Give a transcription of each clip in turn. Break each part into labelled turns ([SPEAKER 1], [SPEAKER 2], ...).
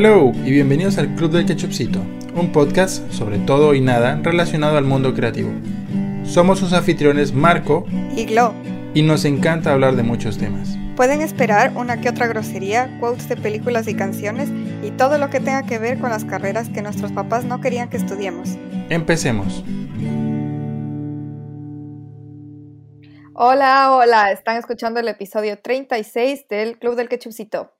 [SPEAKER 1] Hello y bienvenidos al Club del Ketchupcito, un podcast sobre todo y nada relacionado al mundo creativo. Somos sus anfitriones Marco
[SPEAKER 2] y Glo
[SPEAKER 1] y nos encanta hablar de muchos temas.
[SPEAKER 2] Pueden esperar una que otra grosería, quotes de películas y canciones y todo lo que tenga que ver con las carreras que nuestros papás no querían que estudiemos.
[SPEAKER 1] Empecemos.
[SPEAKER 2] Hola, hola, están escuchando el episodio 36 del Club del Ketchupcito.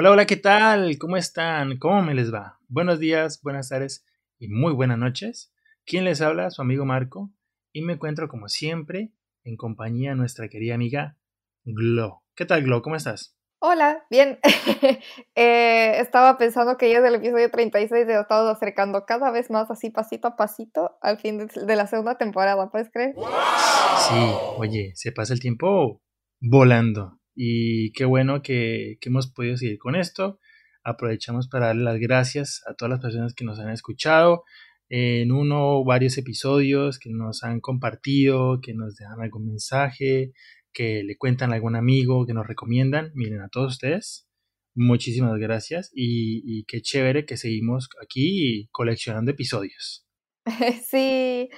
[SPEAKER 1] Hola, hola, ¿qué tal? ¿Cómo están? ¿Cómo me les va? Buenos días, buenas tardes y muy buenas noches. ¿Quién les habla? Su amigo Marco. Y me encuentro como siempre en compañía de nuestra querida amiga Glo. ¿Qué tal, Glo? ¿Cómo estás?
[SPEAKER 2] Hola, bien. Eh, estaba pensando que ya es el episodio 36 de estado acercando cada vez más así pasito a pasito al fin de, la segunda temporada, ¿puedes creer?
[SPEAKER 1] Sí, oye, se pasa el tiempo volando. Y qué bueno que, hemos podido seguir con esto. Aprovechamos para darle las gracias a todas las personas que nos han escuchado en uno o varios episodios, que nos han compartido, que nos dejan algún mensaje, que le cuentan a algún amigo, que nos recomiendan. Miren, a todos ustedes, muchísimas gracias y, qué chévere que seguimos aquí coleccionando episodios.
[SPEAKER 2] Sí,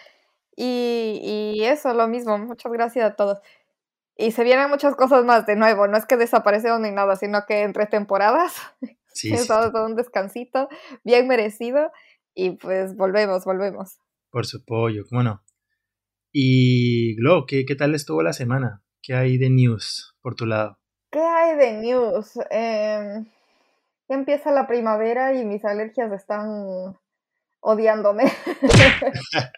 [SPEAKER 2] y, y eso, lo mismo. Muchas gracias a todos. Y se vienen muchas cosas más de nuevo, no es que desaparecieron ni nada, sino que entre temporadas sí, sí. todo un descansito bien merecido y pues volvemos, volvemos.
[SPEAKER 1] Por su pollo, cómo no. Y Glo, ¿qué, ¿qué tal estuvo la semana? ¿Qué hay de news por tu lado?
[SPEAKER 2] ¿Qué hay de news? Eh, ya empieza la primavera y mis alergias están odiándome.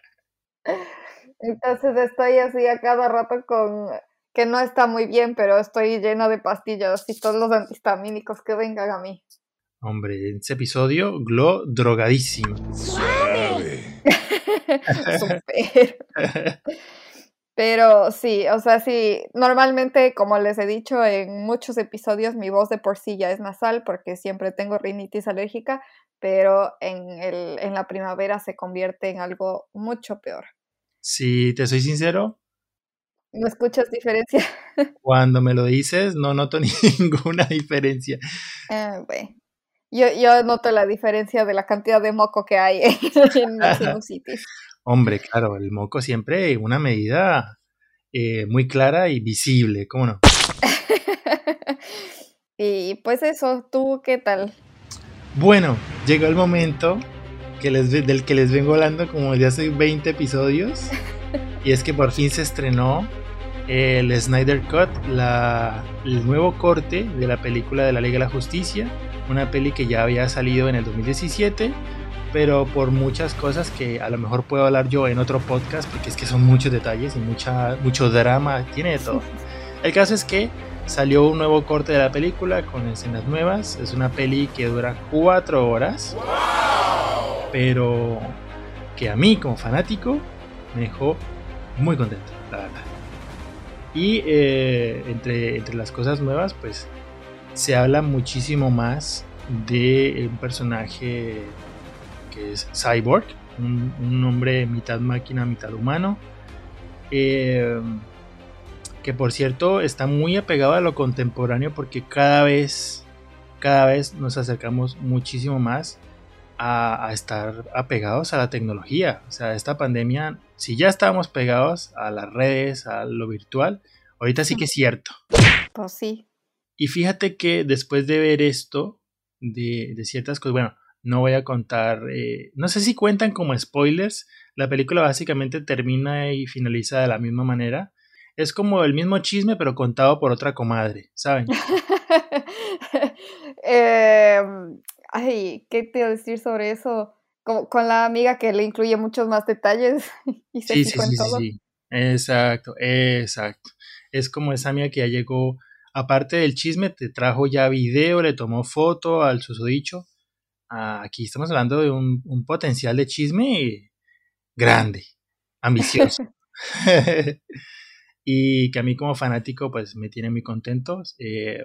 [SPEAKER 2] Entonces estoy así a cada rato con que no está muy bien, pero estoy llena de pastillas y todos los antihistamínicos que vengan a mí.
[SPEAKER 1] Hombre, en ese episodio, Glo drogadísimo.
[SPEAKER 2] Suave. Pero sí, o sea, sí, normalmente, como les he dicho en muchos episodios, mi voz de por sí ya es nasal porque siempre tengo rinitis alérgica, pero en, el, en la primavera se convierte en algo mucho peor.
[SPEAKER 1] Si te soy sincero,
[SPEAKER 2] ¿No escuchas diferencia?
[SPEAKER 1] Cuando me lo dices, no noto ninguna diferencia.
[SPEAKER 2] Ah, yo, yo noto la diferencia de la cantidad de moco que hay en la sinusitis.
[SPEAKER 1] Hombre, claro, el moco siempre una medida eh, muy clara y visible, ¿cómo no?
[SPEAKER 2] y pues eso, ¿tú qué tal?
[SPEAKER 1] Bueno, llegó el momento que les, del que les vengo hablando como ya hace 20 episodios. Y es que por fin se estrenó el Snyder Cut, el nuevo corte de la película de la Liga de la Justicia, una peli que ya había salido en el 2017, pero por muchas cosas que a lo mejor puedo hablar yo en otro podcast, porque es que son muchos detalles y mucha, mucho drama, tiene de todo. El caso es que salió un nuevo corte de la película con escenas nuevas, es una peli que dura cuatro horas, pero que a mí como fanático me dejó muy contento, la verdad. Y eh, entre, entre las cosas nuevas, pues se habla muchísimo más de un personaje que es Cyborg, un, hombre mitad máquina, mitad humano. Eh, que por cierto está muy apegado a lo contemporáneo porque cada vez, cada vez nos acercamos muchísimo más a, estar apegados a la tecnología. O sea, esta pandemia, si ya estábamos pegados a las redes, a lo virtual, Ahorita sí que es cierto.
[SPEAKER 2] Pues sí.
[SPEAKER 1] Y fíjate que después de ver esto, de, ciertas cosas, bueno, no voy a contar, eh, no sé si cuentan como spoilers, la película básicamente termina y finaliza de la misma manera. Es como el mismo chisme, pero contado por otra comadre, ¿saben?
[SPEAKER 2] Em, ay, ¿qué te iba a decir sobre eso? Como, con la amiga que le incluye muchos más detalles y se
[SPEAKER 1] sí, sí, sí, sí, exacto, exacto es como esa amiga que ya llegó, aparte del chisme, te trajo ya video, le tomó foto al susodicho. Ah, aquí estamos hablando de un, potencial de chisme grande, ambicioso. y que a mí como fanático pues me tiene muy contento. Eh,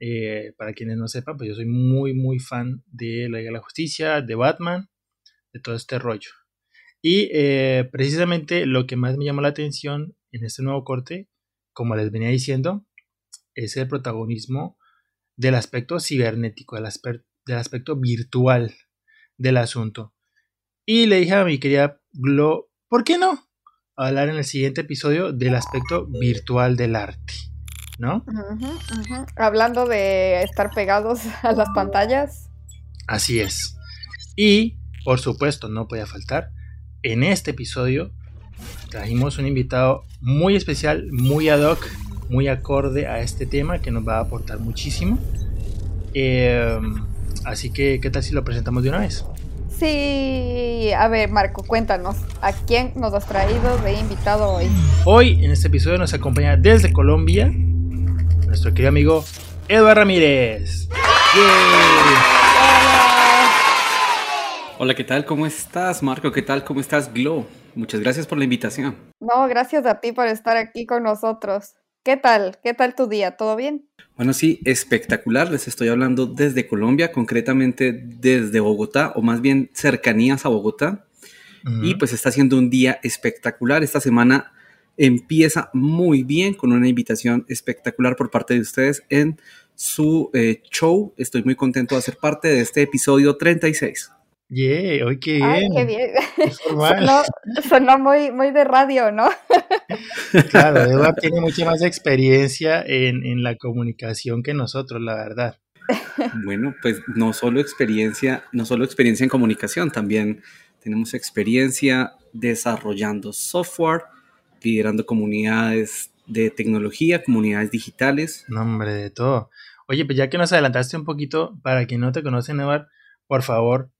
[SPEAKER 1] eh, para quienes no sepan, pues yo soy muy, muy fan de la Liga de la Justicia, de Batman, de todo este rollo. Y eh, precisamente lo que más me llamó la atención en este nuevo corte como les venía diciendo, es el protagonismo del aspecto cibernético, del, del aspecto virtual del asunto. Y le dije a mi querida Glo, ¿por qué no? Hablar en el siguiente episodio del aspecto virtual del arte, ¿no?
[SPEAKER 2] Hablando de estar pegados a las pantallas.
[SPEAKER 1] Así es. Y, por supuesto, no podía faltar, en este episodio trajimos un invitado muy especial, muy ad hoc, muy acorde a este tema que nos va a aportar muchísimo. Eh, así que, ¿qué tal si lo presentamos de una vez?
[SPEAKER 2] Sí, a ver Marco, cuéntanos, ¿a quién nos has traído de invitado hoy?
[SPEAKER 1] Hoy en este episodio nos acompaña desde Colombia nuestro querido amigo Eduardo Ramírez.
[SPEAKER 3] Hola. ¿qué tal? ¿Cómo estás, Marco? ¿Qué tal? ¿Cómo estás, Glo? Muchas gracias por la invitación.
[SPEAKER 2] No, gracias a ti por estar aquí con nosotros. ¿Qué tal? ¿Qué tal tu día? ¿Todo bien?
[SPEAKER 3] Bueno, sí, espectacular. Les estoy hablando desde Colombia, concretamente desde Bogotá, o más bien cercanías a Bogotá. Y pues está siendo un día espectacular. Esta semana empieza muy bien con una invitación espectacular por parte de ustedes en su eh, show. Estoy muy contento de ser parte de este episodio 36.
[SPEAKER 1] Yeah, hoy qué
[SPEAKER 2] bien. qué bien. Sonó, muy, muy de radio, ¿no?
[SPEAKER 1] claro, Eduardo tiene mucha más experiencia en, en la comunicación que nosotros, la verdad.
[SPEAKER 3] Bueno, pues no solo experiencia, no solo experiencia en comunicación, también tenemos experiencia desarrollando software, liderando comunidades de tecnología, comunidades digitales.
[SPEAKER 1] Nombre de todo. Oye, pues ya que nos adelantaste un poquito, para quien no te conoce, Eduardo, por favor,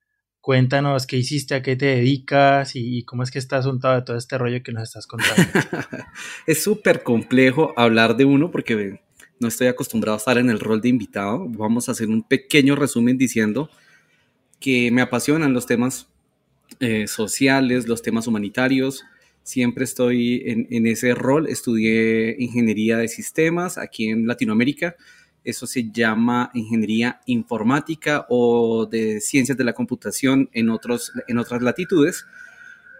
[SPEAKER 1] Cuéntanos qué hiciste, a qué te dedicas y, cómo es que estás untado de todo este rollo que nos estás contando.
[SPEAKER 3] es súper complejo hablar de uno porque no estoy acostumbrado a estar en el rol de invitado. Vamos a hacer un pequeño resumen diciendo que me apasionan los temas eh, sociales, los temas humanitarios. Siempre estoy en, en ese rol. Estudié ingeniería de sistemas aquí en Latinoamérica eso se llama ingeniería informática o de ciencias de la computación en, otros, en otras latitudes.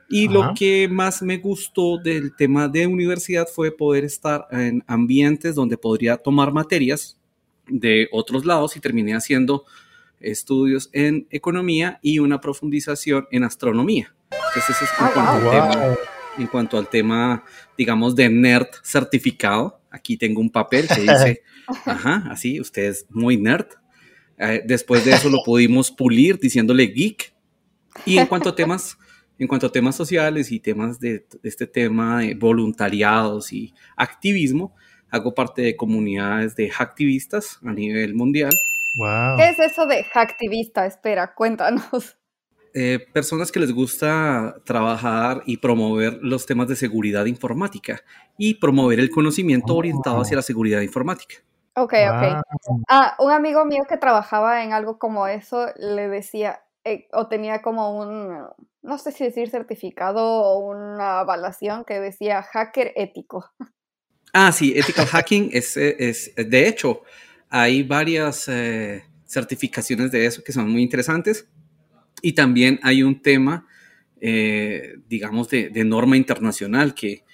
[SPEAKER 3] Y lo que más me gustó del tema de universidad fue poder estar en ambientes donde podría tomar materias de otros lados y terminé haciendo estudios en economía y una profundización en astronomía. Entonces, eso es en, ah, en cuanto al tema, digamos, de nerd certificado. Aquí tengo un papel que dice, ajá, así, usted es muy nerd. Eh, después de eso lo pudimos pulir diciéndole geek. Y en cuanto a temas, en cuanto a temas sociales y temas de, este tema de voluntariados y activismo, hago parte de comunidades de hacktivistas a nivel mundial.
[SPEAKER 2] ¿Qué es eso de hacktivista? Espera, cuéntanos.
[SPEAKER 3] Eh, personas que les gusta trabajar y promover los temas de seguridad informática y promover el conocimiento orientado hacia la seguridad informática.
[SPEAKER 2] Ok, ok. Ah, un amigo mío que trabajaba en algo como eso le decía, eh, o tenía como un, no sé si decir certificado o una avalación que decía hacker ético.
[SPEAKER 3] Ah, sí, ethical hacking es, es, de hecho, hay varias eh, certificaciones de eso que son muy interesantes. Y también hay un tema, eh, digamos, de, norma internacional que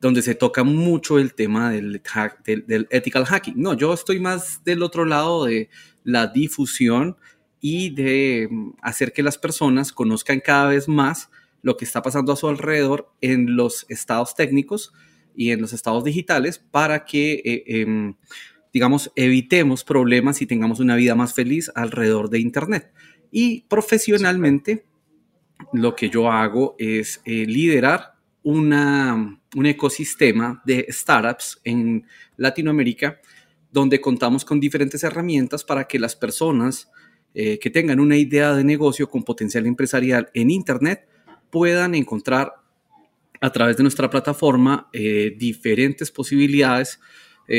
[SPEAKER 3] donde se toca mucho el tema del, del, ethical hacking. No, yo estoy más del otro lado de la difusión y de mm, hacer que las personas conozcan cada vez más lo que está pasando a su alrededor en los estados técnicos y en los estados digitales para que, eh, em, digamos, evitemos problemas y tengamos una vida más feliz alrededor de Internet. Y profesionalmente, lo que yo hago es eh, liderar una, un ecosistema de startups en Latinoamérica donde contamos con diferentes herramientas para que las personas eh, que tengan una idea de negocio con potencial empresarial en Internet puedan encontrar a través de nuestra plataforma eh, diferentes posibilidades.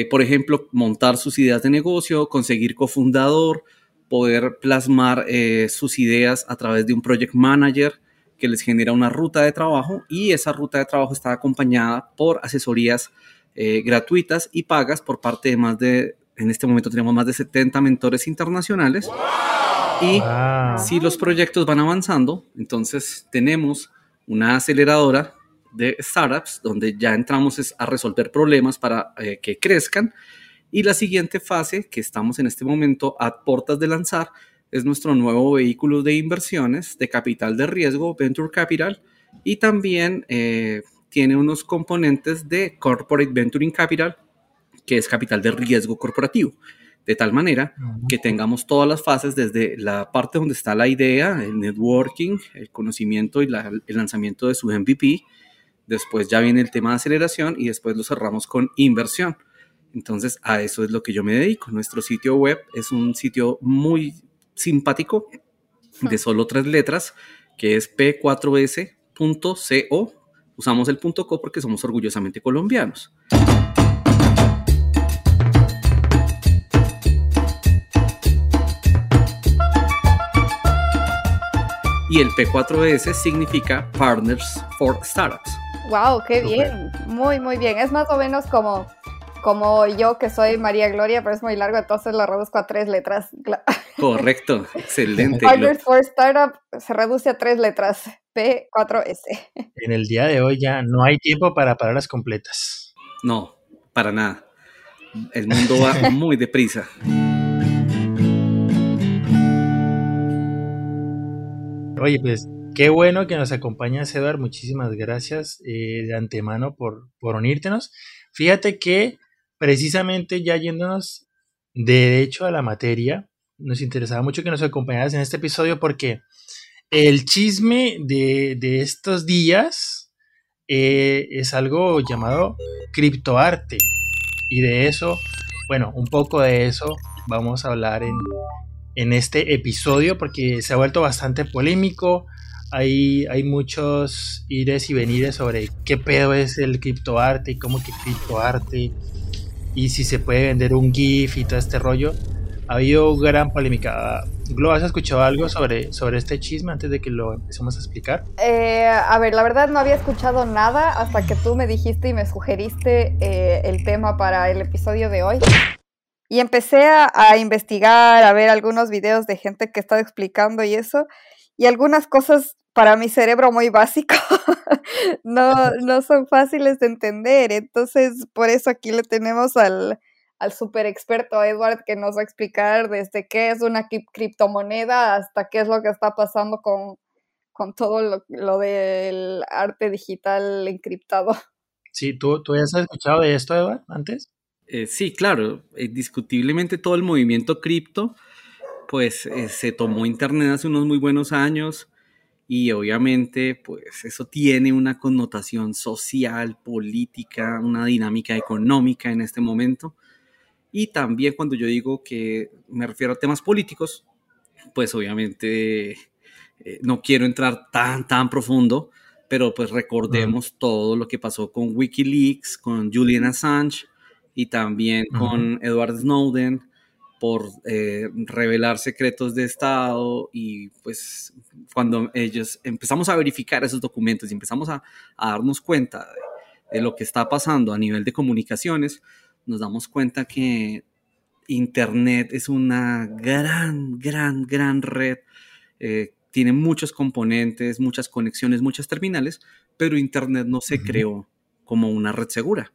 [SPEAKER 3] por ejemplo, montar sus ideas de negocio, conseguir cofundador, poder plasmar eh, sus ideas a través de un project manager que les genera una ruta de trabajo y esa ruta de trabajo está acompañada por asesorías eh, gratuitas y pagas por parte de más de, en este momento tenemos más de 70 mentores internacionales. Y si los proyectos van avanzando, entonces tenemos una aceleradora de startups donde ya entramos a resolver problemas para eh, que crezcan y la siguiente fase, que estamos en este momento a puertas de lanzar, es nuestro nuevo vehículo de inversiones de capital de riesgo, Venture Capital, y también eh, tiene unos componentes de Corporate Venturing Capital, que es capital de riesgo corporativo, de tal manera que tengamos todas las fases desde la parte donde está la idea, el networking, el conocimiento y el lanzamiento de su MVP, después ya viene el tema de aceleración y después lo cerramos con inversión. Entonces a eso es lo que yo me dedico. Nuestro sitio web es un sitio muy simpático de solo tres letras, que es p4s.co. Usamos el .co porque somos orgullosamente colombianos. Y el P4S significa Partners for Startups.
[SPEAKER 2] ¡Wow! ¡Qué bien! Muy, muy bien. Es más o menos como como yo que soy María Gloria, pero es muy largo, entonces lo reduzco a tres letras.
[SPEAKER 3] Correcto, excelente.
[SPEAKER 2] Partners for Startup se reduce a tres letras, P4S.
[SPEAKER 1] En el día de hoy ya no hay tiempo para palabras completas.
[SPEAKER 3] No, para nada. El mundo va muy deprisa.
[SPEAKER 1] Oye, pues qué bueno que nos acompañas, Eduard. Muchísimas gracias eh, de antemano por, por unírtenos. Fíjate que precisamente ya yéndonos de hecho a la materia, nos interesaba mucho que nos acompañaras en este episodio porque el chisme de, estos días eh, es algo llamado criptoarte. Y de eso, bueno, un poco de eso vamos a hablar en, en este episodio porque se ha vuelto bastante polémico. Hay, hay muchos ires y venires sobre qué pedo es el criptoarte y cómo que criptoarte y si se puede vender un GIF y todo este rollo. Ha habido gran polémica. Glo, ¿has escuchado algo sobre, sobre este chisme antes de que lo empecemos a explicar?
[SPEAKER 2] Eh, a ver, la verdad no había escuchado nada hasta que tú me dijiste y me sugeriste eh, el tema para el episodio de hoy. Y empecé a, a, investigar, a ver algunos videos de gente que estaba explicando y eso. Y algunas cosas para mi cerebro muy básico no, no son fáciles de entender. Entonces, por eso aquí le tenemos al, al super experto Edward que nos va a explicar desde qué es una criptomoneda hasta qué es lo que está pasando con, con todo lo, lo, del arte digital encriptado.
[SPEAKER 1] Sí, ¿tú, ¿tú ya has escuchado de esto, Edward, antes?
[SPEAKER 3] Eh, sí, claro, indiscutiblemente todo el movimiento cripto, pues eh, se tomó Internet hace unos muy buenos años y obviamente pues eso tiene una connotación social, política, una dinámica económica en este momento. Y también cuando yo digo que me refiero a temas políticos, pues obviamente eh, no quiero entrar tan, tan profundo, pero pues recordemos todo lo que pasó con Wikileaks, con Julian Assange y también con Edward Snowden, por eh, revelar secretos de Estado y pues cuando ellos empezamos a verificar esos documentos y empezamos a, darnos cuenta de, lo que está pasando a nivel de comunicaciones, nos damos cuenta que Internet es una gran, gran, gran red. Eh, tiene muchos componentes, muchas conexiones, muchas terminales, pero Internet no se creó como una red segura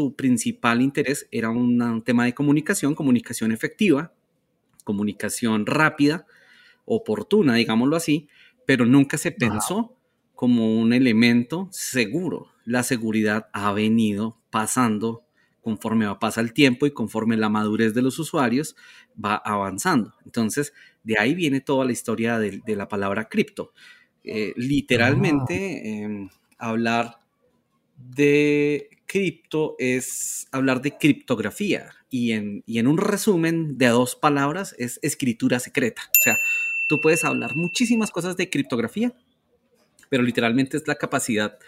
[SPEAKER 3] su principal interés era un tema de comunicación, comunicación efectiva, comunicación rápida, oportuna, digámoslo así, pero nunca se pensó como un elemento seguro. La seguridad ha venido pasando conforme va pasa el tiempo y conforme la madurez de los usuarios va avanzando. Entonces, de ahí viene toda la historia de, la palabra cripto. Eh, literalmente, em, hablar de cripto es hablar de criptografía y en, y en un resumen de dos palabras es escritura secreta. O sea, tú puedes hablar muchísimas cosas de criptografía, pero literalmente es la capacidad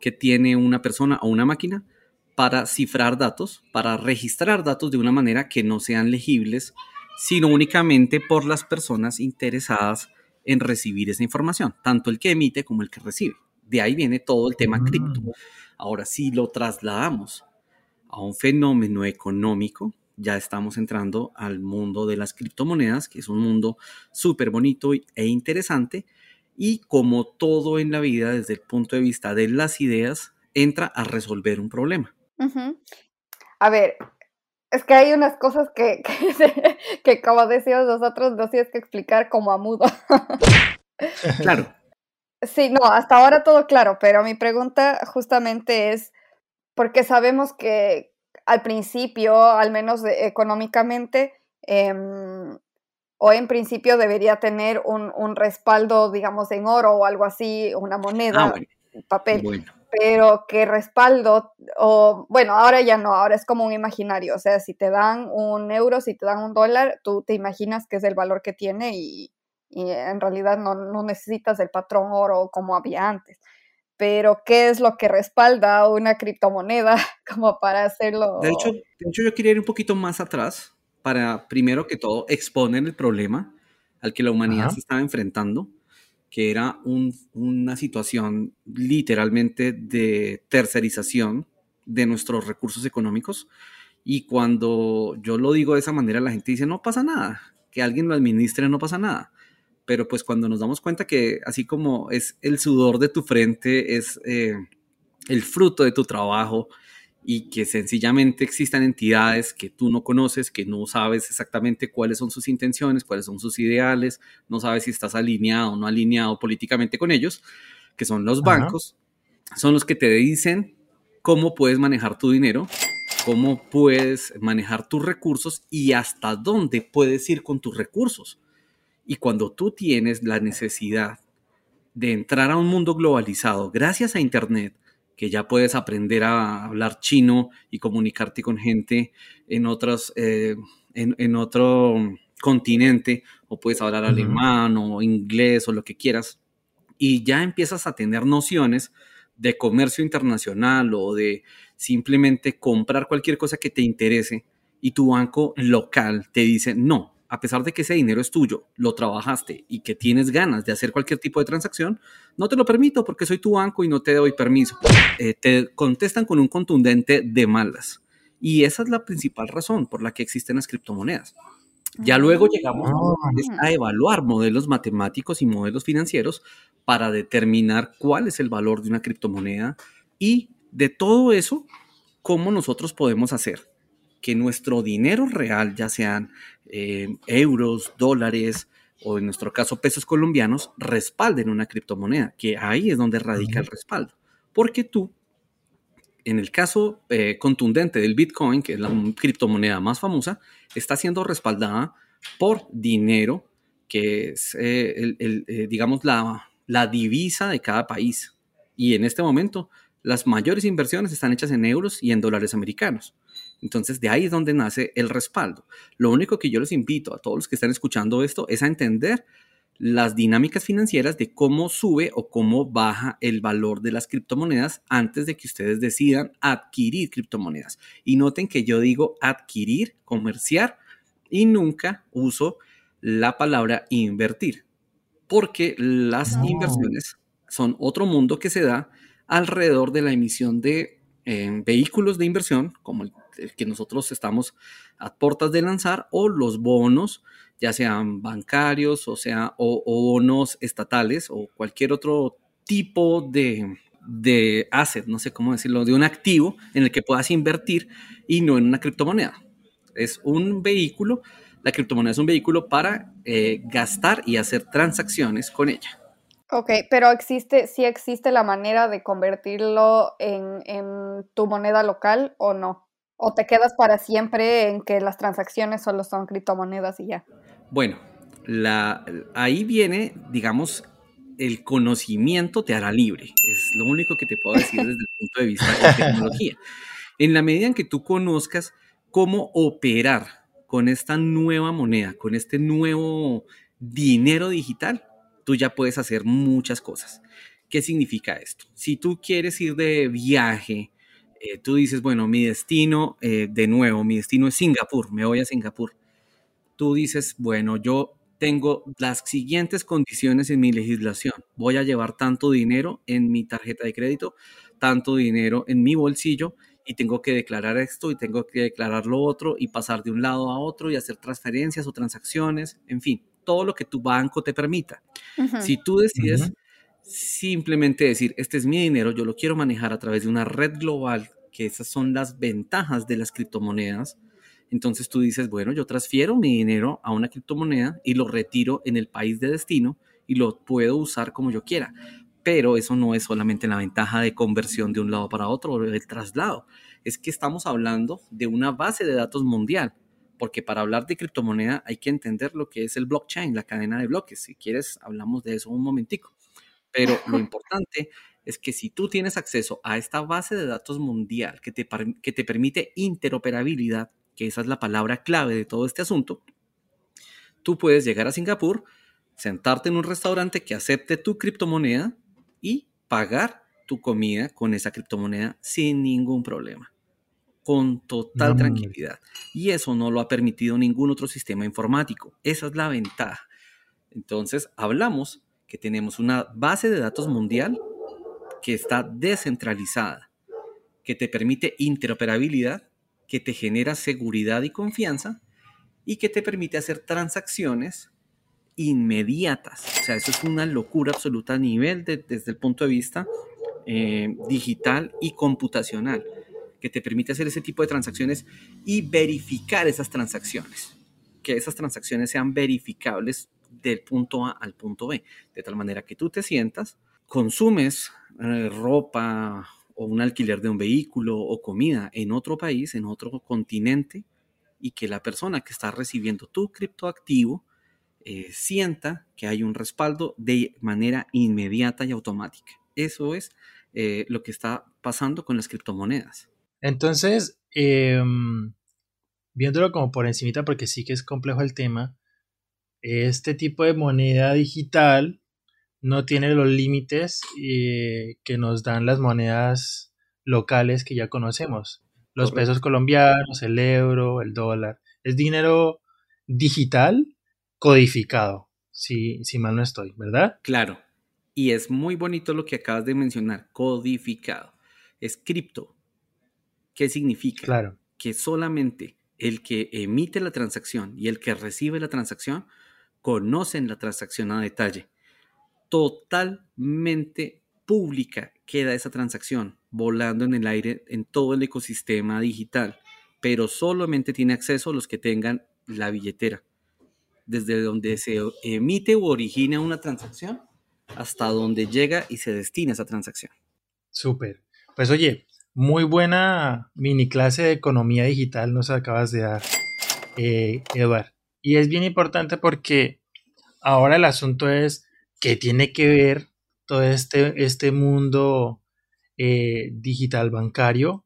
[SPEAKER 3] que tiene una persona o una máquina para cifrar datos, para registrar datos de una manera que no sean legibles, sino únicamente por las personas interesadas en recibir esa información, tanto el que emite como el que recibe. De ahí viene todo el tema cripto. Mm. Ahora, si lo trasladamos a un fenómeno económico, ya estamos entrando al mundo de las criptomonedas, que es un mundo súper bonito e interesante. Y como todo en la vida, desde el punto de vista de las ideas, entra a resolver un problema.
[SPEAKER 2] A ver, Es que hay unas cosas que, que, como decíamos nosotros, nos tienes que explicar como a mudo.
[SPEAKER 3] Claro.
[SPEAKER 2] Sí, no, hasta ahora todo claro, pero mi pregunta justamente es, porque sabemos que al principio, al menos económicamente, em, o en principio debería tener un, un, respaldo, digamos, en oro o algo así, una moneda, ah, papel. Pero que respaldo, o bueno, ahora ya no, ahora es como un imaginario, o sea, si te dan un euro, si te dan un dólar, tú te imaginas que es el valor que tiene y, y en realidad no, no, necesitas el patrón oro como había antes. Pero, ¿qué es lo que respalda una criptomoneda como para hacerlo?
[SPEAKER 3] De hecho, de hecho yo quería ir un poquito más atrás para, primero que todo, exponer el problema al que la humanidad se estaba enfrentando, que era una situación literalmente de tercerización de nuestros recursos económicos. Y cuando yo lo digo de esa manera, la gente dice, no pasa nada, que alguien lo administre, no pasa nada. Pero pues cuando nos damos cuenta que así como es el sudor de tu frente, es eh, el fruto de tu trabajo, y que sencillamente existan entidades que tú no conoces, que no sabes exactamente cuáles son sus intenciones, cuáles son sus ideales, no sabes si estás alineado o no alineado políticamente con ellos, que son los bancos, son los que te dicen cómo puedes manejar tu dinero, cómo puedes manejar tus recursos y hasta dónde puedes ir con tus recursos. Y cuando tú tienes la necesidad de entrar a un mundo globalizado gracias a Internet, que ya puedes aprender a hablar chino y comunicarte con gente en, otros, eh, en, otro continente, o puedes hablar alemán o inglés o lo que quieras, y ya empiezas a tener nociones de comercio internacional o de simplemente comprar cualquier cosa que te interese y tu banco local te dice, no, a pesar de que ese dinero es tuyo, lo trabajaste y que tienes ganas de hacer cualquier tipo de transacción, no te lo permito porque soy tu banco y no te doy permiso. Eh, te contestan con un contundente de malas. Y esa es la principal razón por la que existen las criptomonedas. Ya luego llegamos a ah. evaluar modelos matemáticos y modelos financieros para determinar cuál es el valor de una criptomoneda y de todo eso, cómo nosotros podemos hacer que nuestro dinero real, ya sean eh, euros, dólares o en nuestro caso pesos colombianos, respalden una criptomoneda, que ahí es donde radica el respaldo. Porque tú, en el caso eh, contundente del Bitcoin, que es la criptomoneda más famosa, está siendo respaldada por dinero que es, eh, digamos, la, la divisa de cada país. Y en este momento, las mayores inversiones están hechas en euros y en dólares americanos. Entonces, de ahí es donde nace el respaldo. Lo único que yo les invito a todos los que están escuchando esto es a entender las dinámicas financieras de cómo sube o cómo baja el valor de las criptomonedas antes de que ustedes decidan adquirir criptomonedas. Y noten que yo digo adquirir, comerciar y nunca uso la palabra invertir, porque las inversiones son otro mundo que se da alrededor de la emisión de eh, vehículos de inversión, como el que nosotros estamos a puertas de lanzar, o los bonos, ya sean bancarios, o sea, o, bonos estatales, o cualquier otro tipo de, de asset, no sé cómo decirlo, de un activo en el que puedas invertir y no en una criptomoneda. Es un vehículo, la criptomoneda es un vehículo para eh, gastar y hacer transacciones con ella.
[SPEAKER 2] Ok, pero existe, sí existe la manera de convertirlo en, en tu moneda local o no? ¿O te quedas para siempre en que las transacciones solo son criptomonedas y ya?
[SPEAKER 3] Bueno, la, ahí viene, digamos, el conocimiento te hará libre. Es lo único que te puedo decir desde el punto de vista de la tecnología. En la medida en que tú conozcas cómo operar con esta nueva moneda, con este nuevo dinero digital, tú ya puedes hacer muchas cosas. ¿Qué significa esto? Si tú quieres ir de viaje, eh, tú dices, bueno, mi destino, eh, de nuevo, mi destino es Singapur, me voy a Singapur. Tú dices, bueno, yo tengo las siguientes condiciones en mi legislación. Voy a llevar tanto dinero en mi tarjeta de crédito, tanto dinero en mi bolsillo y tengo que declarar esto y tengo que declarar lo otro y pasar de un lado a otro y hacer transferencias o transacciones, en fin, todo lo que tu banco te permita. Si tú decides simplemente decir, este es mi dinero, yo lo quiero manejar a través de una red global, que esas son las ventajas de las criptomonedas. Entonces tú dices, bueno, yo transfiero mi dinero a una criptomoneda y lo retiro en el país de destino y lo puedo usar como yo quiera. Pero eso no es solamente la ventaja de conversión de un lado para otro o el traslado. Es que estamos hablando de una base de datos mundial. Porque para hablar de criptomoneda hay que entender lo que es el blockchain, la cadena de bloques. Si quieres, hablamos de eso un momentico. Pero lo importante es que si tú tienes acceso a esta base de datos mundial que te, que te permite interoperabilidad, que esa es la palabra clave de todo este asunto, tú puedes llegar a Singapur, sentarte en un restaurante que acepte tu criptomoneda y pagar tu comida con esa criptomoneda sin ningún problema, con total tranquilidad. Y eso no lo ha permitido ningún otro sistema informático. Esa es la ventaja. Entonces, hablamos que tenemos una base de datos mundial que está descentralizada, que te permite interoperabilidad, que te genera seguridad y confianza y que te permite hacer transacciones inmediatas. O sea, eso es una locura absoluta a nivel desde el punto de vista eh, digital y computacional, que te permite hacer ese tipo de transacciones y verificar esas transacciones, que esas transacciones sean verificables del punto A al punto B, de tal manera que tú te sientas, consumes eh, ropa o un alquiler de un vehículo o comida en otro país, en otro continente, y que la persona que está recibiendo tu criptoactivo eh, sienta que hay un respaldo de manera inmediata y automática. Eso es eh, lo que está pasando con las criptomonedas.
[SPEAKER 1] Entonces, em, viéndolo como por encimita, porque sí que es complejo el tema, este tipo de moneda digital no tiene los límites eh, que nos dan las monedas locales que ya conocemos. Los pesos colombianos, el euro, el dólar. Es dinero digital codificado, si, si mal no estoy, ¿verdad?
[SPEAKER 3] Claro. Y es muy bonito lo que acabas de mencionar, codificado. Es cripto. ¿Qué significa?
[SPEAKER 1] Claro.
[SPEAKER 3] Que solamente el que emite la transacción y el que recibe la transacción conocen la transacción a detalle totalmente pública queda esa transacción volando en el aire en todo el ecosistema digital, pero solamente tiene acceso los que tengan la billetera. Desde donde se emite u origina una transacción hasta donde llega y se destina esa transacción.
[SPEAKER 1] Súper. Pues oye, muy buena mini clase de economía digital nos acabas de dar, eh, Eduard. Y es bien importante porque ahora el asunto es que tiene que ver todo este, este mundo eh, digital bancario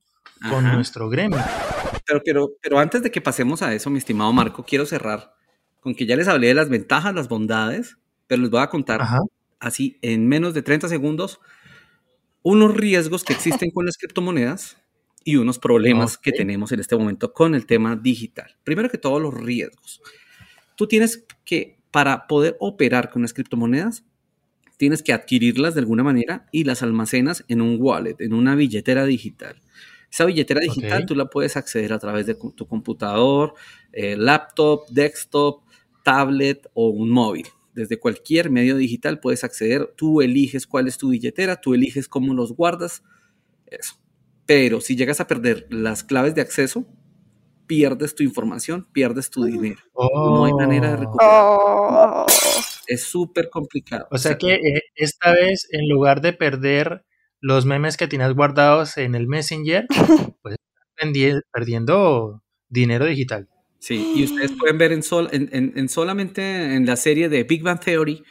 [SPEAKER 1] con nuestro gremio.
[SPEAKER 3] Pero, pero, pero antes de que pasemos a eso, mi estimado Marco, quiero cerrar con que ya les hablé de las ventajas, las bondades, pero les voy a contar así en menos de 30 segundos unos riesgos que existen con las criptomonedas y unos problemas que tenemos en este momento con el tema digital. Primero que todo, los riesgos. Tú tienes que, para poder operar con las criptomonedas, tienes que adquirirlas de alguna manera y las almacenas en un wallet, en una billetera digital. Esa billetera digital tú la puedes acceder a través de tu computador, eh, laptop, desktop, tablet o un móvil. Desde cualquier medio digital puedes acceder, tú eliges cuál es tu billetera, tú eliges cómo los guardas, eso. Pero si llegas a perder las claves de acceso, pierdes tu información, pierdes tu dinero. No hay manera de oh. recuperar. Es súper complicado.
[SPEAKER 1] O sea que eh, esta vez, en lugar de perder los memes que tienes guardados en el Messenger, pues estás perdiendo dinero digital.
[SPEAKER 3] Sí, y ustedes pueden ver en, sol, en, solamente en la serie de Big Bang Theory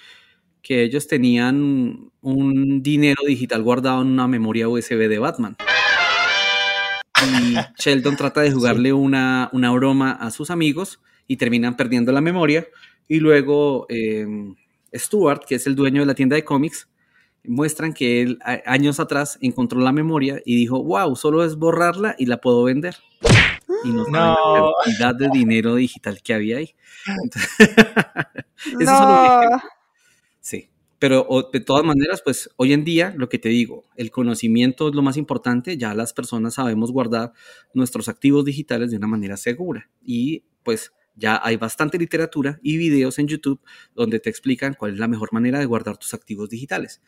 [SPEAKER 3] que ellos tenían un dinero digital guardado en una memoria USB de Batman. Y Sheldon trata de jugarle una, una broma a sus amigos y terminan perdiendo la memoria y luego em, Stuart, que es el dueño de la tienda de cómics, muestran que él años atrás encontró la memoria y dijo, wow, solo es borrarla y la puedo vender. Y no, la cantidad de dinero digital que había ahí. Sí, pero de todas maneras, pues hoy en día, lo que te digo, el conocimiento es lo más importante, ya las personas sabemos guardar nuestros activos digitales de una manera segura y pues ya hay bastante literatura y videos en YouTube donde te explican cuál es la mejor manera de guardar tus activos digitales.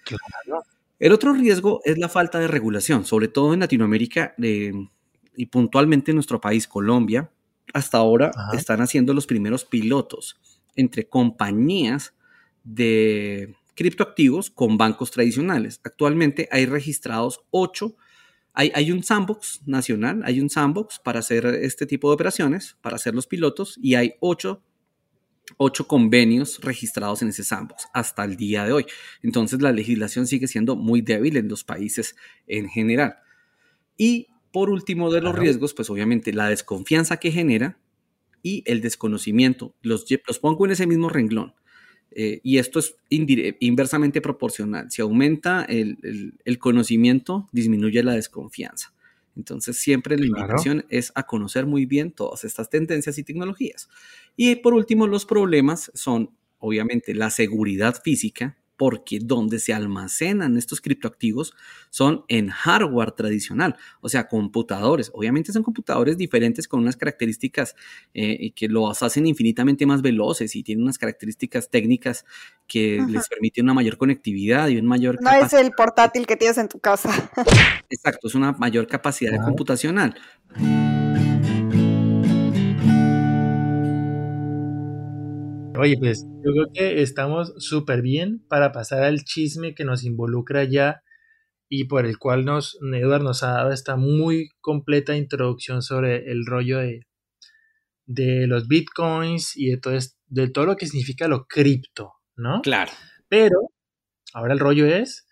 [SPEAKER 3] El otro riesgo es la falta de regulación, sobre todo en Latinoamérica eh, y puntualmente en nuestro país, Colombia. hasta ahora están haciendo los primeros pilotos entre compañías de criptoactivos con bancos tradicionales. Actualmente hay registrados ocho. Hay, hay, un sandbox nacional, hay un sandbox para hacer este tipo de operaciones, para hacer los pilotos, y hay ocho, ocho convenios registrados en ese sandbox hasta el día de hoy. Entonces la legislación sigue siendo muy débil en los países en general. Y por último de los riesgos, pues obviamente la desconfianza que genera y el desconocimiento. Los, los pongo en ese mismo renglón. Eh, y esto es inversamente proporcional. Si aumenta el, conocimiento, disminuye la desconfianza. Entonces, siempre la invitación es a conocer muy bien todas estas tendencias y tecnologías. Y por último, los problemas son, obviamente, la seguridad física, porque donde se almacenan estos criptoactivos son en hardware tradicional, o sea, computadores. Obviamente son computadores diferentes con unas características eh, que los hacen infinitamente más veloces y tienen unas características técnicas que les permiten una mayor conectividad y un mayor...
[SPEAKER 2] No es el portátil que tienes en tu casa.
[SPEAKER 3] Exacto, es una mayor capacidad computacional.
[SPEAKER 1] Oye, pues yo creo que estamos súper bien para pasar al chisme que nos involucra ya y por el cual nos, Edward nos ha dado esta muy completa introducción sobre el rollo de, de los bitcoins y de todo, de todo lo que significa lo cripto, ¿no?
[SPEAKER 3] Claro.
[SPEAKER 1] Pero ahora el rollo es,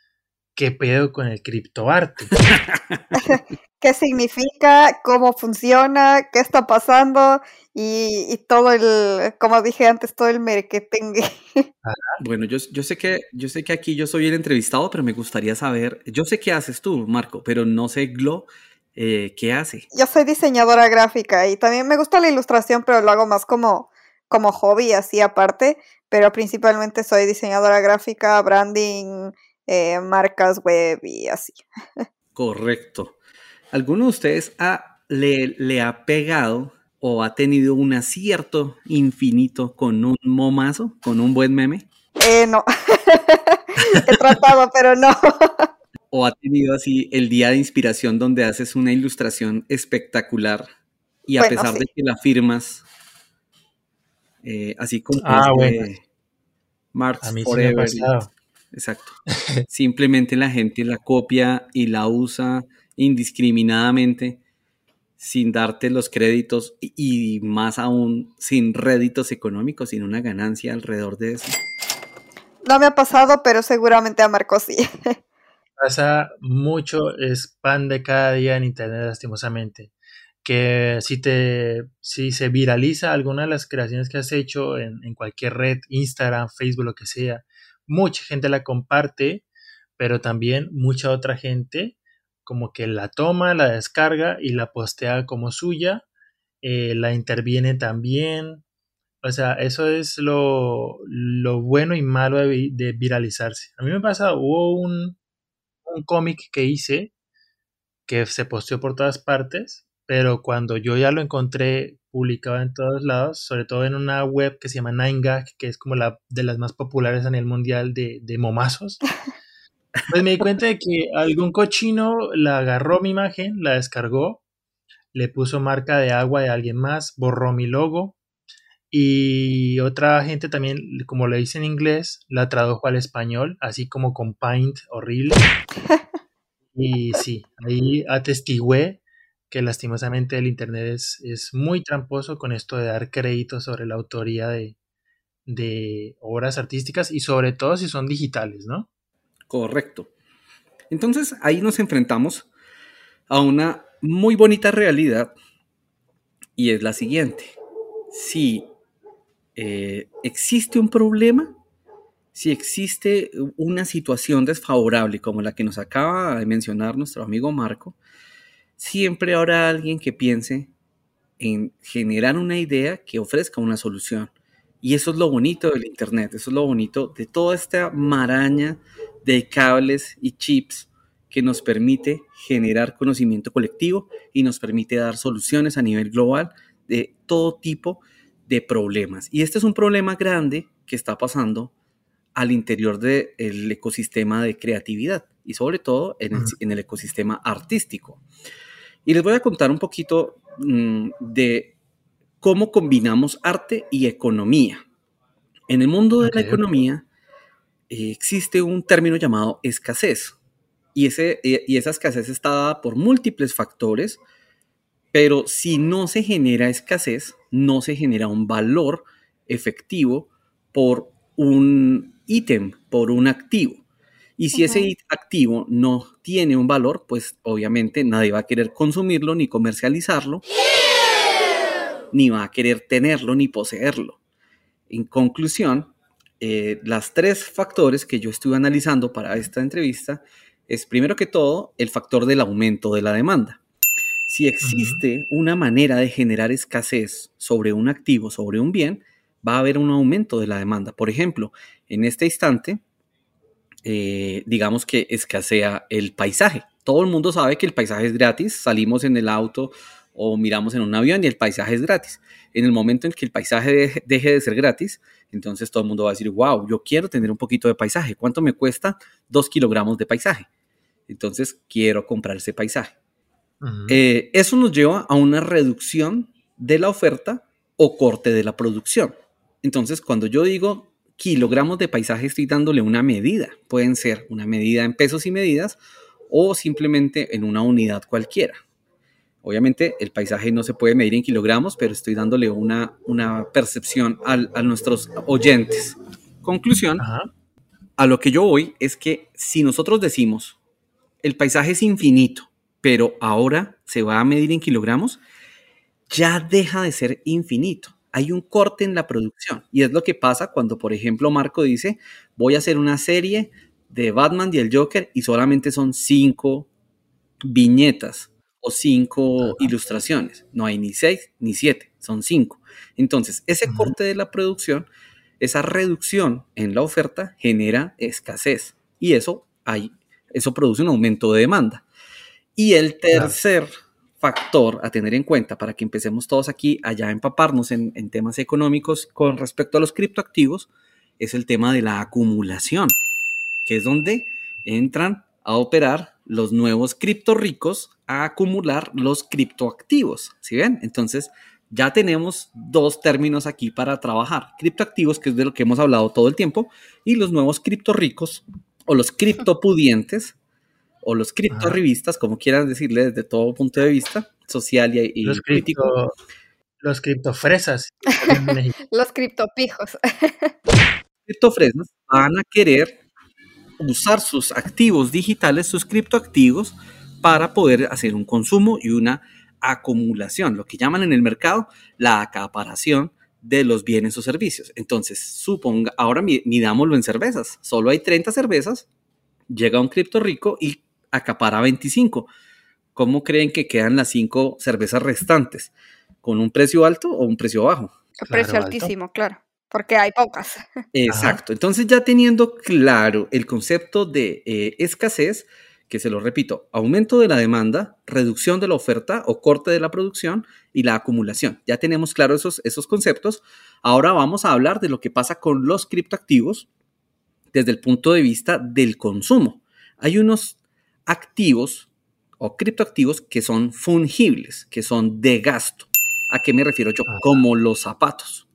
[SPEAKER 1] ¿qué pedo con el criptoarte?
[SPEAKER 2] qué significa, cómo funciona, qué está pasando y, todo el, como dije antes, todo el merquetengue.
[SPEAKER 3] Bueno, yo, yo, sé que, yo sé que aquí yo soy el entrevistado, pero me gustaría saber, yo sé qué haces tú, Marco, pero no sé Glo. Eh, ¿Qué hace?
[SPEAKER 2] Yo soy diseñadora gráfica y también me gusta la ilustración, pero lo hago más como, como hobby, así aparte, pero principalmente soy diseñadora gráfica, branding, eh, marcas web y así.
[SPEAKER 3] Correcto. ¿Alguno de ustedes le, le, ha pegado o ha tenido un acierto infinito con un momazo, con un buen meme?
[SPEAKER 2] Eh, no. He tratado, pero no.
[SPEAKER 3] ¿O ha tenido así el día de inspiración donde haces una ilustración espectacular y a pesar de que la firmas, eh, así como
[SPEAKER 1] ah, bueno.
[SPEAKER 3] Marx Forever. Exacto. Simplemente la gente la copia y la usa indiscriminadamente sin darte los créditos y, más aún sin réditos económicos, sin una ganancia alrededor de eso?
[SPEAKER 2] No me ha pasado, pero seguramente a Marco sí.
[SPEAKER 1] Pasa mucho, es pan de cada día en internet, lastimosamente. Que si te si se viraliza alguna de las creaciones que has hecho en, en cualquier red, Instagram, Facebook, lo que sea, mucha gente la comparte, pero también mucha otra gente como que la toma, la descarga y la postea como suya, eh, la interviene también. O sea, eso es lo, bueno y malo de, viralizarse. A mí me pasa, hubo un, un cómic que hice que se posteó por todas partes, pero cuando yo ya lo encontré publicado en todos lados, sobre todo en una web que se llama 9gag, que es como la de las más populares a nivel mundial de, de momazos, Pues me di cuenta de que algún cochino la agarró mi imagen, la descargó, le puso marca de agua de alguien más, borró mi logo y otra gente también, como le dice en inglés, la tradujo al español, así como con Paint horrible. Y sí, ahí atestigué que lastimosamente el Internet es, es muy tramposo con esto de dar crédito sobre la autoría de, de obras artísticas y sobre todo si son digitales, ¿no?
[SPEAKER 3] Correcto. Entonces ahí nos enfrentamos a una muy bonita realidad y es la siguiente. Si eh, existe un problema, si existe una situación desfavorable como la que nos acaba de mencionar nuestro amigo Marco, siempre habrá alguien que piense en generar una idea que ofrezca una solución. Y eso es lo bonito del Internet, eso es lo bonito de toda esta maraña de cables y chips que nos permite generar conocimiento colectivo y nos permite dar soluciones a nivel global de todo tipo de problemas. Y este es un problema grande que está pasando al interior del ecosistema de creatividad y sobre todo en el, ecosistema artístico. Y les voy a contar un poquito mm, de cómo combinamos arte y economía. En el mundo de la economía eh, existe un término llamado escasez. Y, ese, eh, y esa escasez está dada por múltiples factores, pero si no se genera escasez, no se genera un valor efectivo por un ítem, por un activo. Y si ese activo no tiene un valor, pues obviamente nadie va a querer consumirlo ni comercializarlo, ni va a querer tenerlo ni poseerlo. En conclusión, eh, las tres factores que yo estuve analizando para esta entrevista es primero que todo el factor del aumento de la demanda. Si existe una manera de generar escasez sobre un activo, sobre un bien, va a haber un aumento de la demanda. Por ejemplo, en este instante, eh, digamos que escasea el paisaje. Todo el mundo sabe que el paisaje es gratis. Salimos en el auto o miramos en un avión y el paisaje es gratis. En el momento en que el paisaje deje de ser gratis, entonces todo el mundo va a decir, wow, yo quiero tener un poquito de paisaje. ¿Cuánto me cuesta? Dos kilogramos de paisaje. Entonces quiero comprar ese paisaje. Eh, eso nos lleva a una reducción de la oferta o corte de la producción. Entonces, cuando yo digo kilogramos de paisaje, estoy dándole una medida. Pueden ser una medida en pesos y medidas o simplemente en una unidad cualquiera. Obviamente el paisaje no se puede medir en kilogramos, pero estoy dándole una, una percepción a nuestros oyentes. Conclusión, a lo que yo voy es que si nosotros decimos el paisaje es infinito, pero ahora se va a medir en kilogramos, ya deja de ser infinito. Hay un corte en la producción y es lo que pasa cuando, por ejemplo, Marco dice, voy a hacer una serie de Batman y el Joker y solamente son cinco viñetas cinco ilustraciones. No hay ni seis ni siete, son cinco. Entonces, ese corte de la producción, esa reducción en la oferta genera escasez y eso, hay, eso produce un aumento de demanda. Y el tercer factor a tener en cuenta para que empecemos todos aquí allá a empaparnos en, temas económicos con respecto a los criptoactivos es el tema de la acumulación, que es donde entran a operar los nuevos cripto ricos a acumular los criptoactivos. ¿Sí ven? Entonces, ya tenemos dos términos aquí para trabajar. Criptoactivos, que es de lo que hemos hablado todo el tiempo, y los nuevos cripto ricos o los criptopudientes o los cripto revistas, como quieran decirle desde todo punto de vista social y,
[SPEAKER 1] los
[SPEAKER 3] crítico.
[SPEAKER 1] los criptofresas.
[SPEAKER 2] los criptopijos.
[SPEAKER 3] criptofresas van a querer usar sus activos digitales, sus criptoactivos, para poder hacer un consumo y una acumulación, lo que llaman en el mercado la acaparación de los bienes o servicios. Entonces, suponga, ahora midámoslo en cervezas. Solo hay 30 cervezas, llega un cripto rico y acapara 25. ¿Cómo creen que quedan las 5 cervezas restantes? ¿Con un precio alto o un precio bajo?
[SPEAKER 2] Un precio altísimo, claro porque hay pocas.
[SPEAKER 3] Exacto. Entonces ya teniendo claro el concepto de eh, escasez, que se lo repito, aumento de la demanda, reducción de la oferta o corte de la producción y la acumulación. Ya tenemos claro esos, esos conceptos. Ahora vamos a hablar de lo que pasa con los criptoactivos desde el punto de vista del consumo. Hay unos activos o criptoactivos que son fungibles, que son de gasto. ¿A qué me refiero yo? Como los zapatos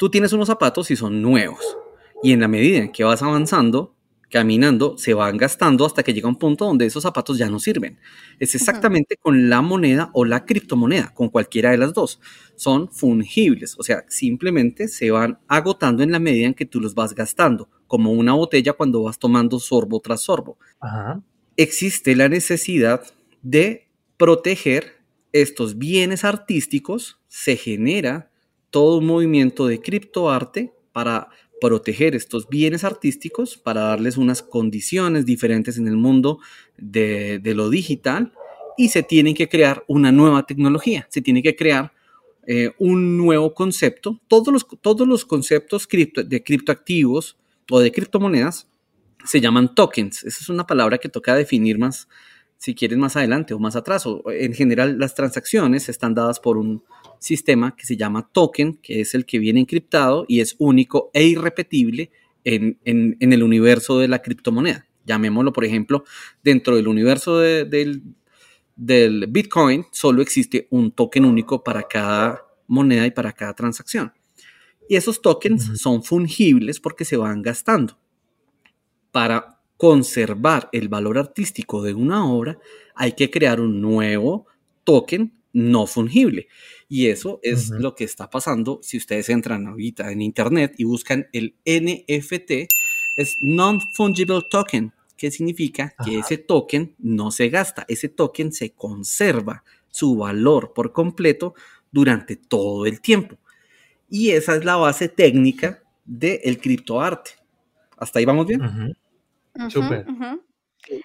[SPEAKER 3] tú tienes unos zapatos y son nuevos. Y en la medida en que vas avanzando, caminando, se van gastando hasta que llega un punto donde esos zapatos ya no sirven. Es exactamente con la moneda o la criptomoneda, con cualquiera de las dos. Son fungibles, o sea, simplemente se van agotando en la medida en que tú los vas gastando, como una botella cuando vas tomando sorbo tras sorbo. Existe la necesidad de proteger estos bienes artísticos, se genera todo un movimiento de criptoarte para proteger estos bienes artísticos, para darles unas condiciones diferentes en el mundo de, lo digital y se tiene que crear una nueva tecnología, se tiene que crear eh, un nuevo concepto. Todos los, todos los conceptos de criptoactivos o de criptomonedas se llaman tokens. Esa es una palabra que toca definir más, si quieres, más adelante o más atrás. O, en general, las transacciones están dadas por un, sistema que se llama token, que es el que viene encriptado y es único e irrepetible en, el universo de la criptomoneda. Llamémoslo, por ejemplo, dentro del universo del, del Bitcoin, solo existe un token único para cada moneda y para cada transacción. Y esos tokens son fungibles porque se van gastando. Para conservar el valor artístico de una obra, hay que crear un nuevo token no fungible. Y eso es lo que está pasando si ustedes entran ahorita en internet y buscan el NFT, es Non-Fungible Token, que significa que ese token no se gasta, ese token se conserva su valor por completo durante todo el tiempo. Y esa es la base técnica del criptoarte. ¿Hasta ahí vamos bien?
[SPEAKER 1] Súper.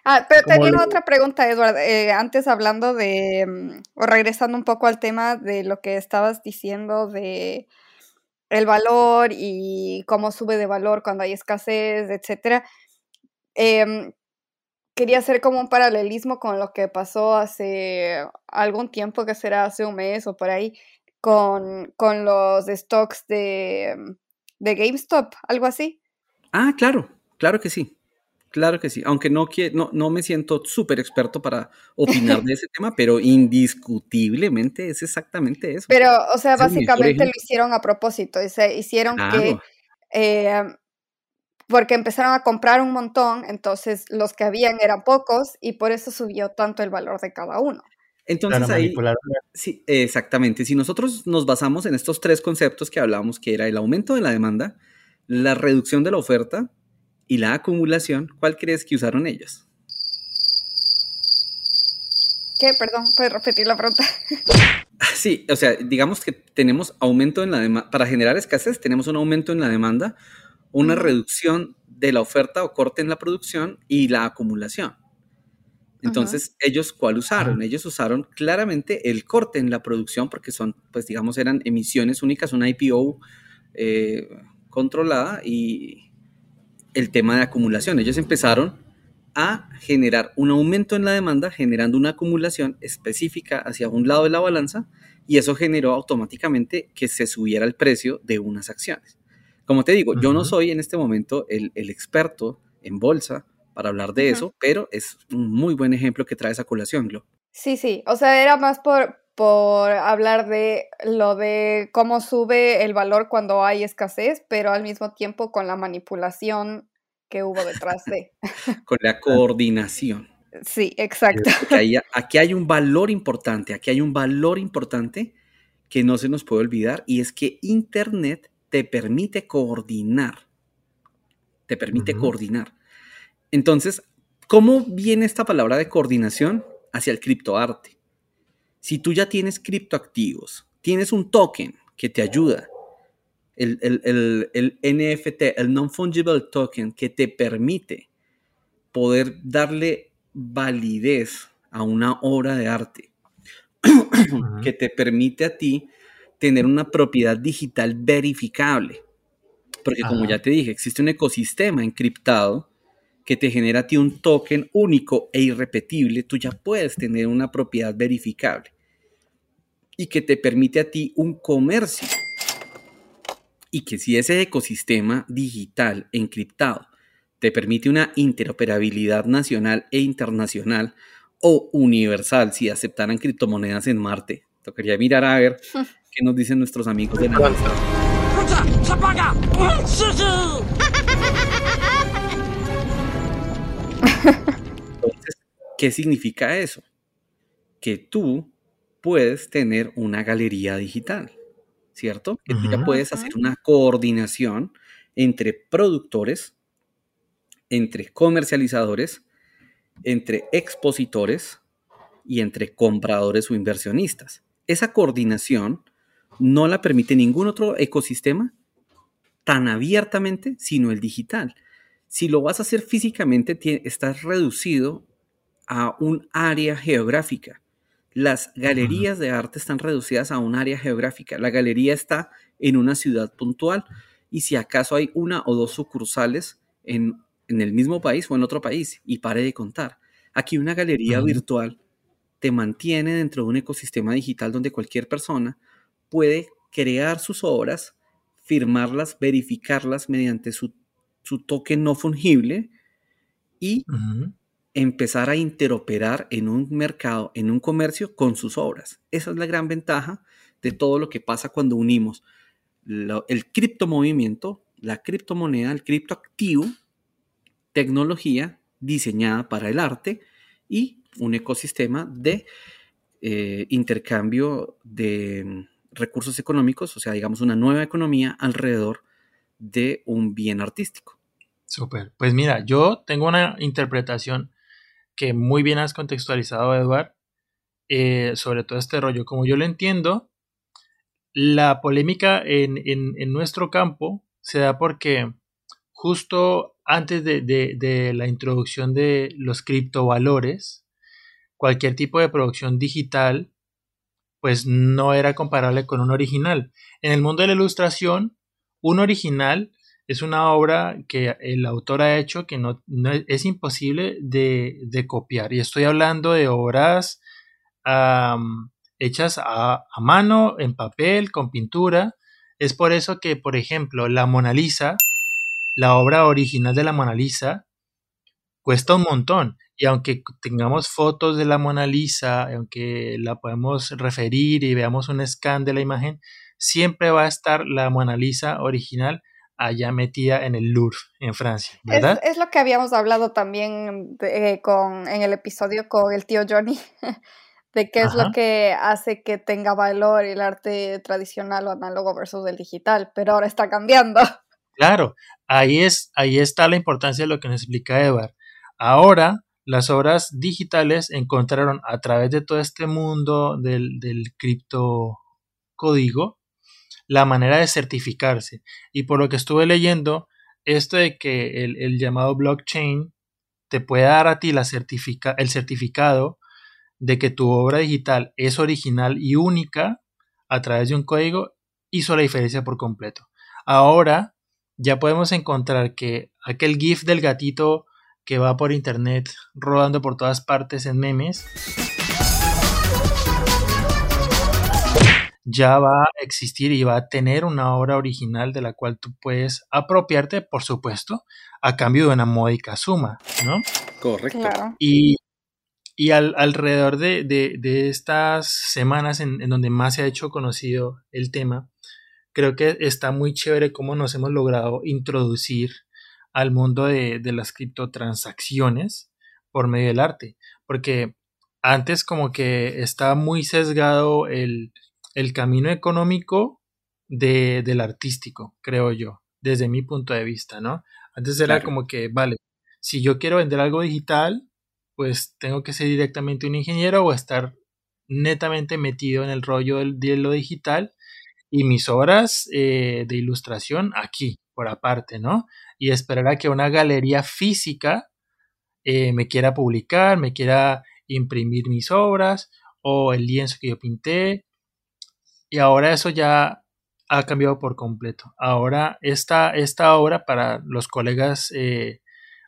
[SPEAKER 2] Ah, pero tenía otra pregunta, Edward. Eh, antes hablando de, mm, o regresando un poco al tema de lo que estabas diciendo de el valor y cómo sube de valor cuando hay escasez, etcétera. Em, quería hacer como un paralelismo con lo que pasó hace algún tiempo, que será hace un mes o por ahí, con, los stocks de, de GameStop, algo así.
[SPEAKER 3] Ah, claro, claro que sí. Claro que sí, aunque no, no, no me siento súper experto para opinar de ese tema, pero indiscutiblemente es exactamente eso.
[SPEAKER 2] Pero, o sea, básicamente lo hicieron a propósito, se hicieron que, eh, porque empezaron a comprar un montón, entonces los que habían eran pocos y por eso subió tanto el valor de cada uno.
[SPEAKER 3] Entonces ahí, sí, exactamente, si nosotros nos basamos en estos tres conceptos que hablábamos, que era el aumento de la demanda, la reducción de la oferta y la acumulación, ¿cuál crees que usaron ellos?
[SPEAKER 2] ¿Qué? Perdón, ¿puedes repetir la pregunta?
[SPEAKER 3] Sí, o sea, digamos que tenemos aumento en la demanda, para generar escasez tenemos un aumento en la demanda, una reducción de la oferta o corte en la producción y la acumulación. Entonces, ellos, ¿cuál usaron? Ellos usaron claramente el corte en la producción porque son, pues digamos, eran emisiones únicas, una IPO eh, controlada y el tema de acumulación. Ellos empezaron a generar un aumento en la demanda, generando una acumulación específica hacia un lado de la balanza, y eso generó automáticamente que se subiera el precio de unas acciones. Como te digo, yo no soy en este momento el, experto en bolsa para hablar de eso, pero es un muy buen ejemplo que trae esa colación, Glo.
[SPEAKER 2] Sí, sí, o sea, era más por, por hablar de lo de cómo sube el valor cuando hay escasez, pero al mismo tiempo con la manipulación que hubo detrás de.
[SPEAKER 3] con la coordinación.
[SPEAKER 2] Sí, exacto.
[SPEAKER 3] aquí hay un valor importante, aquí hay un valor importante que no se nos puede olvidar y es que Internet te permite coordinar. Te permite coordinar. Entonces, ¿cómo viene esta palabra de coordinación hacia el criptoarte? Si tú ya tienes criptoactivos, tienes un token que te ayuda, el, NFT, el Non-Fungible Token, que te permite poder darle validez a una obra de arte, que te permite a ti tener una propiedad digital verificable. Porque como ya te dije, existe un ecosistema encriptado que te genera a ti un token único e irrepetible, tú ya puedes tener una propiedad verificable y que te permite a ti un comercio. Y que si ese ecosistema digital encriptado te permite una interoperabilidad nacional e internacional o universal si aceptaran criptomonedas en Marte. Tocaría mirar a ver qué nos dicen nuestros amigos de la Entonces, ¿qué significa eso? Que tú puedes tener una galería digital, ¿cierto? Que tú ya puedes hacer una coordinación entre productores, entre comercializadores, entre expositores y entre compradores o inversionistas. Esa coordinación no la permite ningún otro ecosistema tan abiertamente, sino el digital. Si lo vas a hacer físicamente, estás reducido a un área geográfica. Las galerías de arte están reducidas a un área geográfica. La galería está en una ciudad puntual y si acaso hay una o dos sucursales en, el mismo país o en otro país y pare de contar. Aquí una galería virtual te mantiene dentro de un ecosistema digital donde cualquier persona puede crear sus obras, firmarlas, verificarlas mediante su, su token no fungible y empezar a interoperar en un mercado, en un comercio con sus obras. Esa es la gran ventaja de todo lo que pasa cuando unimos el criptomovimiento, la criptomoneda, el criptoactivo, tecnología diseñada para el arte y un ecosistema de eh, intercambio de recursos económicos, o sea, digamos una nueva economía alrededor de un bien artístico.
[SPEAKER 1] Súper. Pues mira, yo tengo una interpretación que muy bien has contextualizado, Edward, eh, sobre todo este rollo. Como yo lo entiendo, la polémica en, nuestro campo se da porque justo antes de, la introducción de los criptovalores, cualquier tipo de producción digital pues no era comparable con un original. En el mundo de la ilustración, un original es una obra que el autor ha hecho que no, es imposible de, copiar. Y estoy hablando de obras hechas a, mano, en papel, con pintura. Es por eso que, por ejemplo, la Mona Lisa, la obra original de la Mona Lisa, cuesta un montón. Y aunque tengamos fotos de la Mona Lisa, aunque la podemos referir y veamos un scan de la imagen, siempre va a estar la Mona Lisa original allá metida en el Louvre, en Francia, ¿verdad?
[SPEAKER 2] Es, lo que habíamos hablado también eh, con, en el episodio con el tío Johnny, de qué es lo que hace que tenga valor el arte tradicional o análogo versus el digital, pero ahora está cambiando.
[SPEAKER 1] Claro, ahí, es, ahí está la importancia de lo que nos explica Edward. Ahora, las obras digitales encontraron a través de todo este mundo del, del criptocódigo, la manera de certificarse. Y por lo que estuve leyendo, esto de que el, llamado blockchain te puede dar a ti la certifica, el certificado de que tu obra digital es original y única a través de un código, hizo la diferencia por completo. Ahora ya podemos encontrar que aquel GIF del gatito que va por internet rodando por todas partes en memes ya va a existir y va a tener una obra original de la cual tú puedes apropiarte, por supuesto, a cambio de una módica suma, ¿no?
[SPEAKER 3] Correcto.
[SPEAKER 1] Y, alrededor de, estas semanas en, donde más se ha hecho conocido el tema, creo que está muy chévere cómo nos hemos logrado introducir al mundo de, de las criptotransacciones por medio del arte, porque antes como que estaba muy sesgado el el camino económico de, del artístico, creo yo, desde mi punto de vista, ¿no? Antes era como que, vale, si yo quiero vender algo digital, pues tengo que ser directamente un ingeniero o estar netamente metido en el rollo de lo digital y mis obras eh, de ilustración aquí, por aparte, ¿no? Y esperar a que una galería física eh, me quiera publicar, me quiera imprimir mis obras o el lienzo que yo pinté y ahora eso ya ha cambiado por completo. Ahora esta, esta obra para los colegas eh,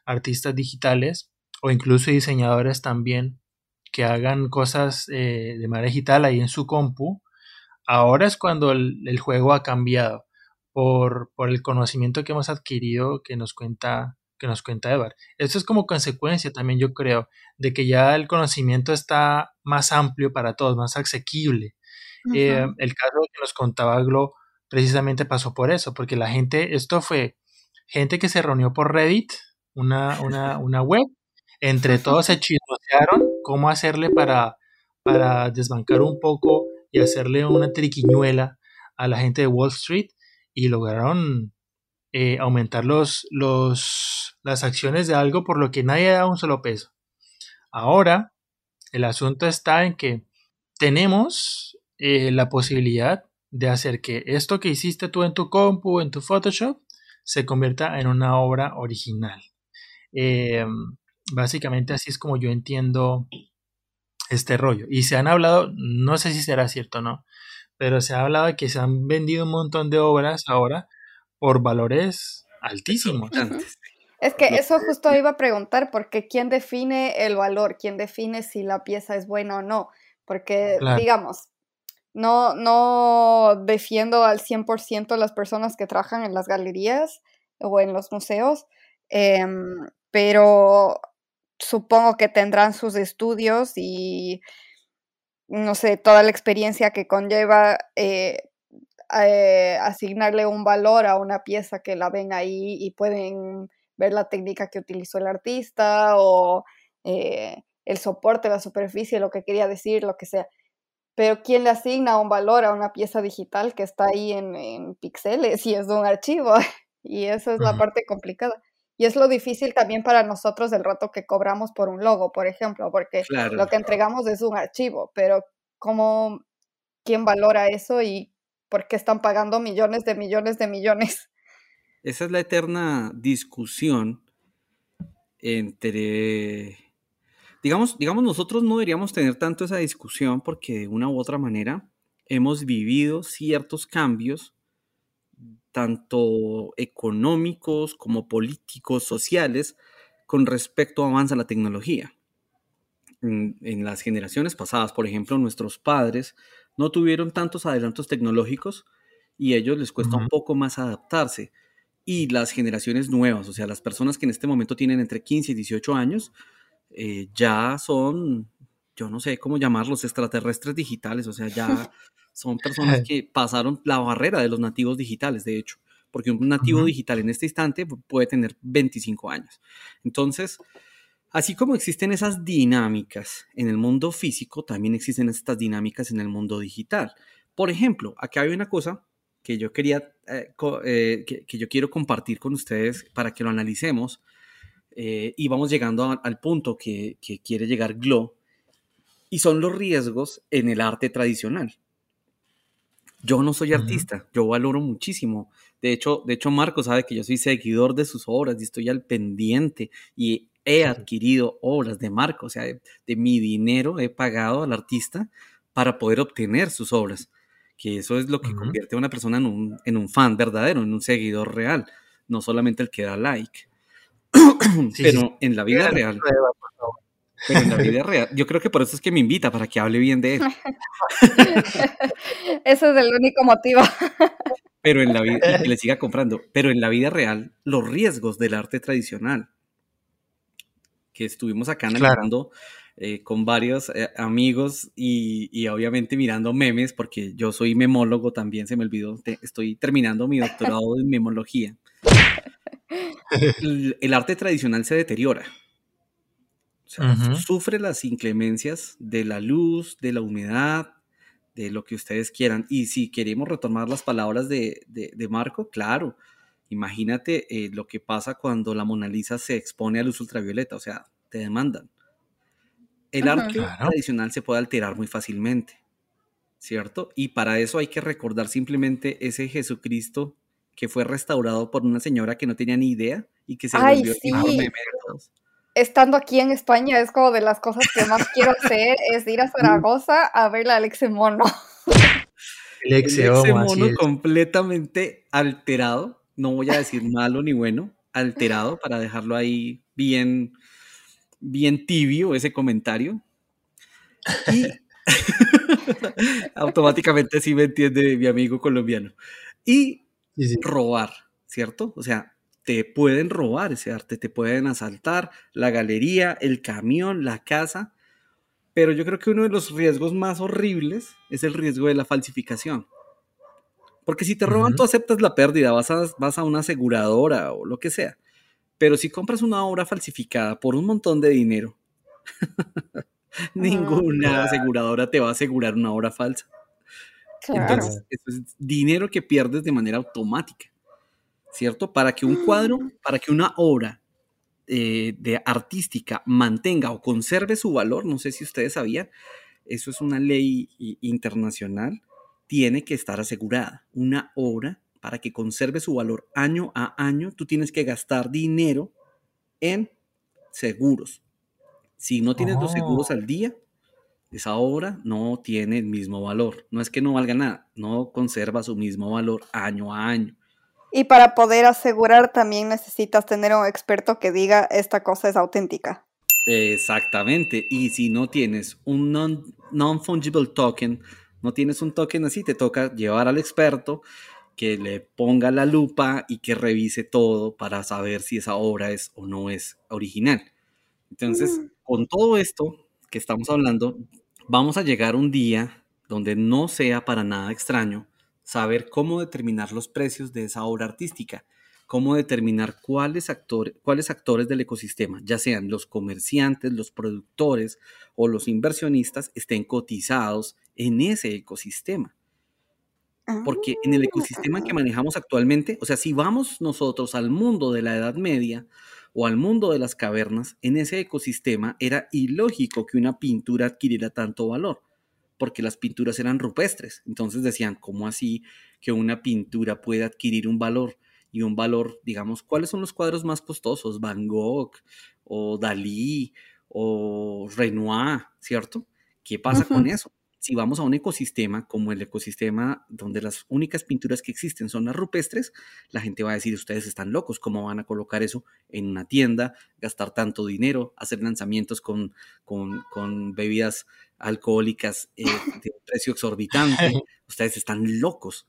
[SPEAKER 1] artistas digitales o incluso diseñadores también que hagan cosas eh, de manera digital ahí en su compu, ahora es cuando el, juego ha cambiado por, por, el conocimiento que hemos adquirido que nos cuenta que nos cuenta Evar. Esto es como consecuencia también yo creo de que ya el conocimiento está más amplio para todos, más asequible. Eh, el caso que nos contaba Glo precisamente pasó por eso, porque la gente, esto fue gente que se reunió por Reddit, una, una, una web, entre todos se chismosearon cómo hacerle para, para desbancar un poco y hacerle una triquiñuela a la gente de Wall Street y lograron eh, aumentar los, los, las acciones de algo por lo que nadie da un solo peso. Ahora, el asunto está en que tenemos eh, la posibilidad de hacer que esto que hiciste tú en tu compu, en tu Photoshop, se convierta en una obra original. Eh, básicamente así es como yo entiendo este rollo. Y se han hablado, no sé si será cierto o no, pero se ha hablado de que se han vendido un montón de obras ahora por valores altísimos.
[SPEAKER 2] Es que eso justo iba a preguntar, porque ¿quién define el valor? ¿Quién define si la pieza es buena o no? Porque, digamos, no, no defiendo al 100% a las personas que trabajan en las galerías o en los museos, em, pero supongo que tendrán sus estudios y no sé, toda la experiencia que conlleva eh, eh, asignarle un valor a una pieza que la ven ahí y pueden ver la técnica que utilizó el artista o eh, el soporte, la superficie, lo que quería decir, lo que sea. Pero ¿quién le asigna un valor a una pieza digital que está ahí en, en píxeles y es de un archivo? y esa es la parte complicada. Y es lo difícil también para nosotros del rato que cobramos por un logo, por ejemplo, porque lo que entregamos es un archivo, pero ¿cómo, quién valora eso y por qué están pagando millones de millones de millones?
[SPEAKER 3] Esa es la eterna discusión entre, digamos, digamos, nosotros no deberíamos tener tanto esa discusión porque de una u otra manera hemos vivido ciertos cambios tanto económicos como políticos, sociales, con respecto a avanza la tecnología. En, las generaciones pasadas, por ejemplo, nuestros padres no tuvieron tantos adelantos tecnológicos y a ellos les cuesta un poco más adaptarse. Y las generaciones nuevas, o sea, las personas que en este momento tienen entre 15 y 18 años, eh, ya son, yo no sé cómo llamarlos, extraterrestres digitales, o sea, ya son personas que pasaron la barrera de los nativos digitales, de hecho, porque un nativo digital en este instante puede tener 25 años. Entonces, así como existen esas dinámicas en el mundo físico, también existen estas dinámicas en el mundo digital. Por ejemplo, aquí hay una cosa que yo quería, eh, eh, que, yo quiero compartir con ustedes para que lo analicemos. Eh, y vamos llegando al punto que, que quiere llegar Glo, y son los riesgos en el arte tradicional. Yo no soy artista, yo valoro muchísimo. De hecho, de hecho, Marco sabe que yo soy seguidor de sus obras y estoy al pendiente y he adquirido obras de Marco, o sea, de, mi dinero he pagado al artista para poder obtener sus obras, que eso es lo que convierte a una persona en un, en un, fan verdadero, en un seguidor real, no solamente el que da like. Pero en la vida real. Pero en la vida real, yo creo que por eso es que me invita, para que hable bien de él.
[SPEAKER 2] Ese es el único motivo.
[SPEAKER 3] Pero en la vida, y le siga comprando, pero en la vida real, los riesgos del arte tradicional, que estuvimos acá analizando eh, con varios eh, amigos y, obviamente mirando memes, porque yo soy memólogo también, se me olvidó, estoy terminando mi doctorado en memología. El arte tradicional se deteriora sufre las inclemencias de la luz, de la humedad, de lo que ustedes quieran. Y si queremos retomar las palabras de, Marco, claro, imagínate eh, lo que pasa cuando la Mona Lisa se expone a luz ultravioleta, o sea, te demandan. El arte tradicional se puede alterar muy fácilmente, ¿cierto? Y para eso hay que recordar simplemente ese Jesucristo que fue restaurado por una señora que no tenía ni idea y que se volvió sí
[SPEAKER 2] estando aquí en España es como de las cosas que más quiero hacer, es ir a Zaragoza a ver la Alexe Mono.
[SPEAKER 3] El Alexe Mono completamente alterado, no voy a decir malo ni bueno, alterado para dejarlo ahí bien, bien tibio ese comentario. Y automáticamente sí me entiende mi amigo colombiano. Y robar, ¿cierto? O sea, te pueden robar ese arte, te pueden asaltar la galería, el camión, la casa. Pero yo creo que uno de los riesgos más horribles es el riesgo de la falsificación. Porque si te roban, tú aceptas la pérdida, vas a, vas a una aseguradora o lo que sea. Pero si compras una obra falsificada por un montón de dinero, ninguna aseguradora te va a asegurar una obra falsa. Entonces, eso es dinero que pierdes de manera automática. ¿cierto? Para que un cuadro, para que una obra eh, de artística mantenga o conserve su valor, no sé si ustedes sabían, eso es una ley internacional, tiene que estar asegurada. Una obra, para que conserve su valor año a año, tú tienes que gastar dinero en seguros. Si no tienes dos seguros al oh. día, esa obra no tiene el mismo valor. No es que no valga nada, no conserva su mismo valor año a año.
[SPEAKER 2] Y para poder asegurar también necesitas tener un experto que diga esta cosa es auténtica.
[SPEAKER 3] Exactamente. Y si no tienes un non-fungible token, no tienes un token así, te toca llevar al experto que le ponga la lupa y que revise todo para saber si esa obra es o no es original. Entonces, mm. con todo esto que estamos hablando, vamos a llegar un día donde no sea para nada extraño saber cómo determinar los precios de esa obra artística, cómo determinar cuáles, actores, cuáles actores del ecosistema, ya sean los comerciantes, los productores o los inversionistas, estén cotizados en ese ecosistema. Porque en el ecosistema que ah. manejamos actualmente, o sea, si vamos nosotros al mundo de la Edad Media o al mundo de las cavernas, en ese ecosistema era ilógico que una pintura adquiriera tanto valor porque las pinturas eran rupestres. Entonces decían, ¿cómo así que una pintura puede adquirir un valor? Y un valor, digamos, ¿cuáles son los cuadros más costosos? Van Gogh o Dalí o Renoir, ¿cierto? ¿Qué pasa con eso? Si vamos a un ecosistema como el ecosistema donde las únicas pinturas que existen son las rupestres, la gente va a decir, ustedes están locos, ¿cómo van a colocar eso en una tienda, gastar tanto dinero, hacer lanzamientos con, con, con bebidas alcohólicas eh, de un precio exorbitante. Ustedes están locos.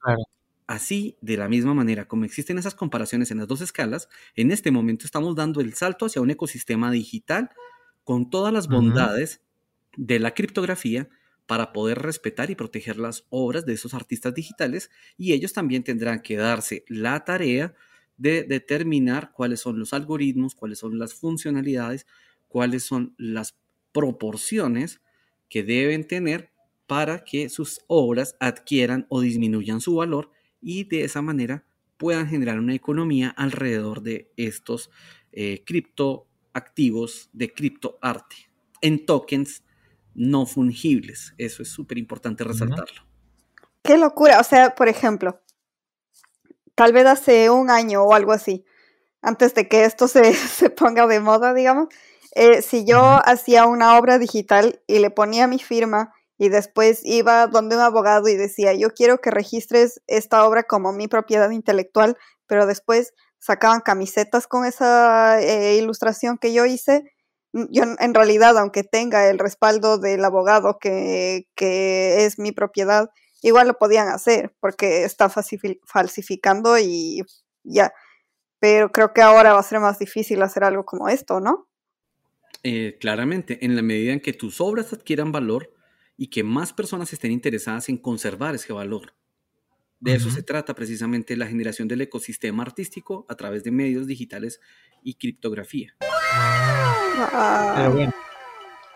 [SPEAKER 3] Así, de la misma manera, como existen esas comparaciones en las dos escalas, en este momento estamos dando el salto hacia un ecosistema digital con todas las bondades de la criptografía para poder respetar y proteger las obras de esos artistas digitales y ellos también tendrán que darse la tarea de determinar cuáles son los algoritmos, cuáles son las funcionalidades, cuáles son las proporciones que deben tener para que sus obras adquieran o disminuyan su valor y de esa manera puedan generar una economía alrededor de estos eh, criptoactivos de criptoarte. En tokens no fungibles. Eso es súper importante resaltarlo.
[SPEAKER 2] Qué locura. O sea, por ejemplo, tal vez hace un año o algo así, antes de que esto se, se ponga de moda, digamos, eh, si yo hacía una obra digital y le ponía mi firma y después iba donde un abogado y decía, yo quiero que registres esta obra como mi propiedad intelectual, pero después sacaban camisetas con esa eh, ilustración que yo hice, yo en realidad, aunque tenga el respaldo del abogado que, que es mi propiedad, igual lo podían hacer porque está falsificando y ya. Pero creo que ahora va a ser más difícil hacer algo como esto, ¿no?
[SPEAKER 3] Eh, claramente, en la medida en que tus obras adquieran valor y que más personas estén interesadas en conservar ese valor. De eso se trata precisamente la generación del ecosistema artístico a través de medios digitales y criptografía.
[SPEAKER 1] Pero bueno,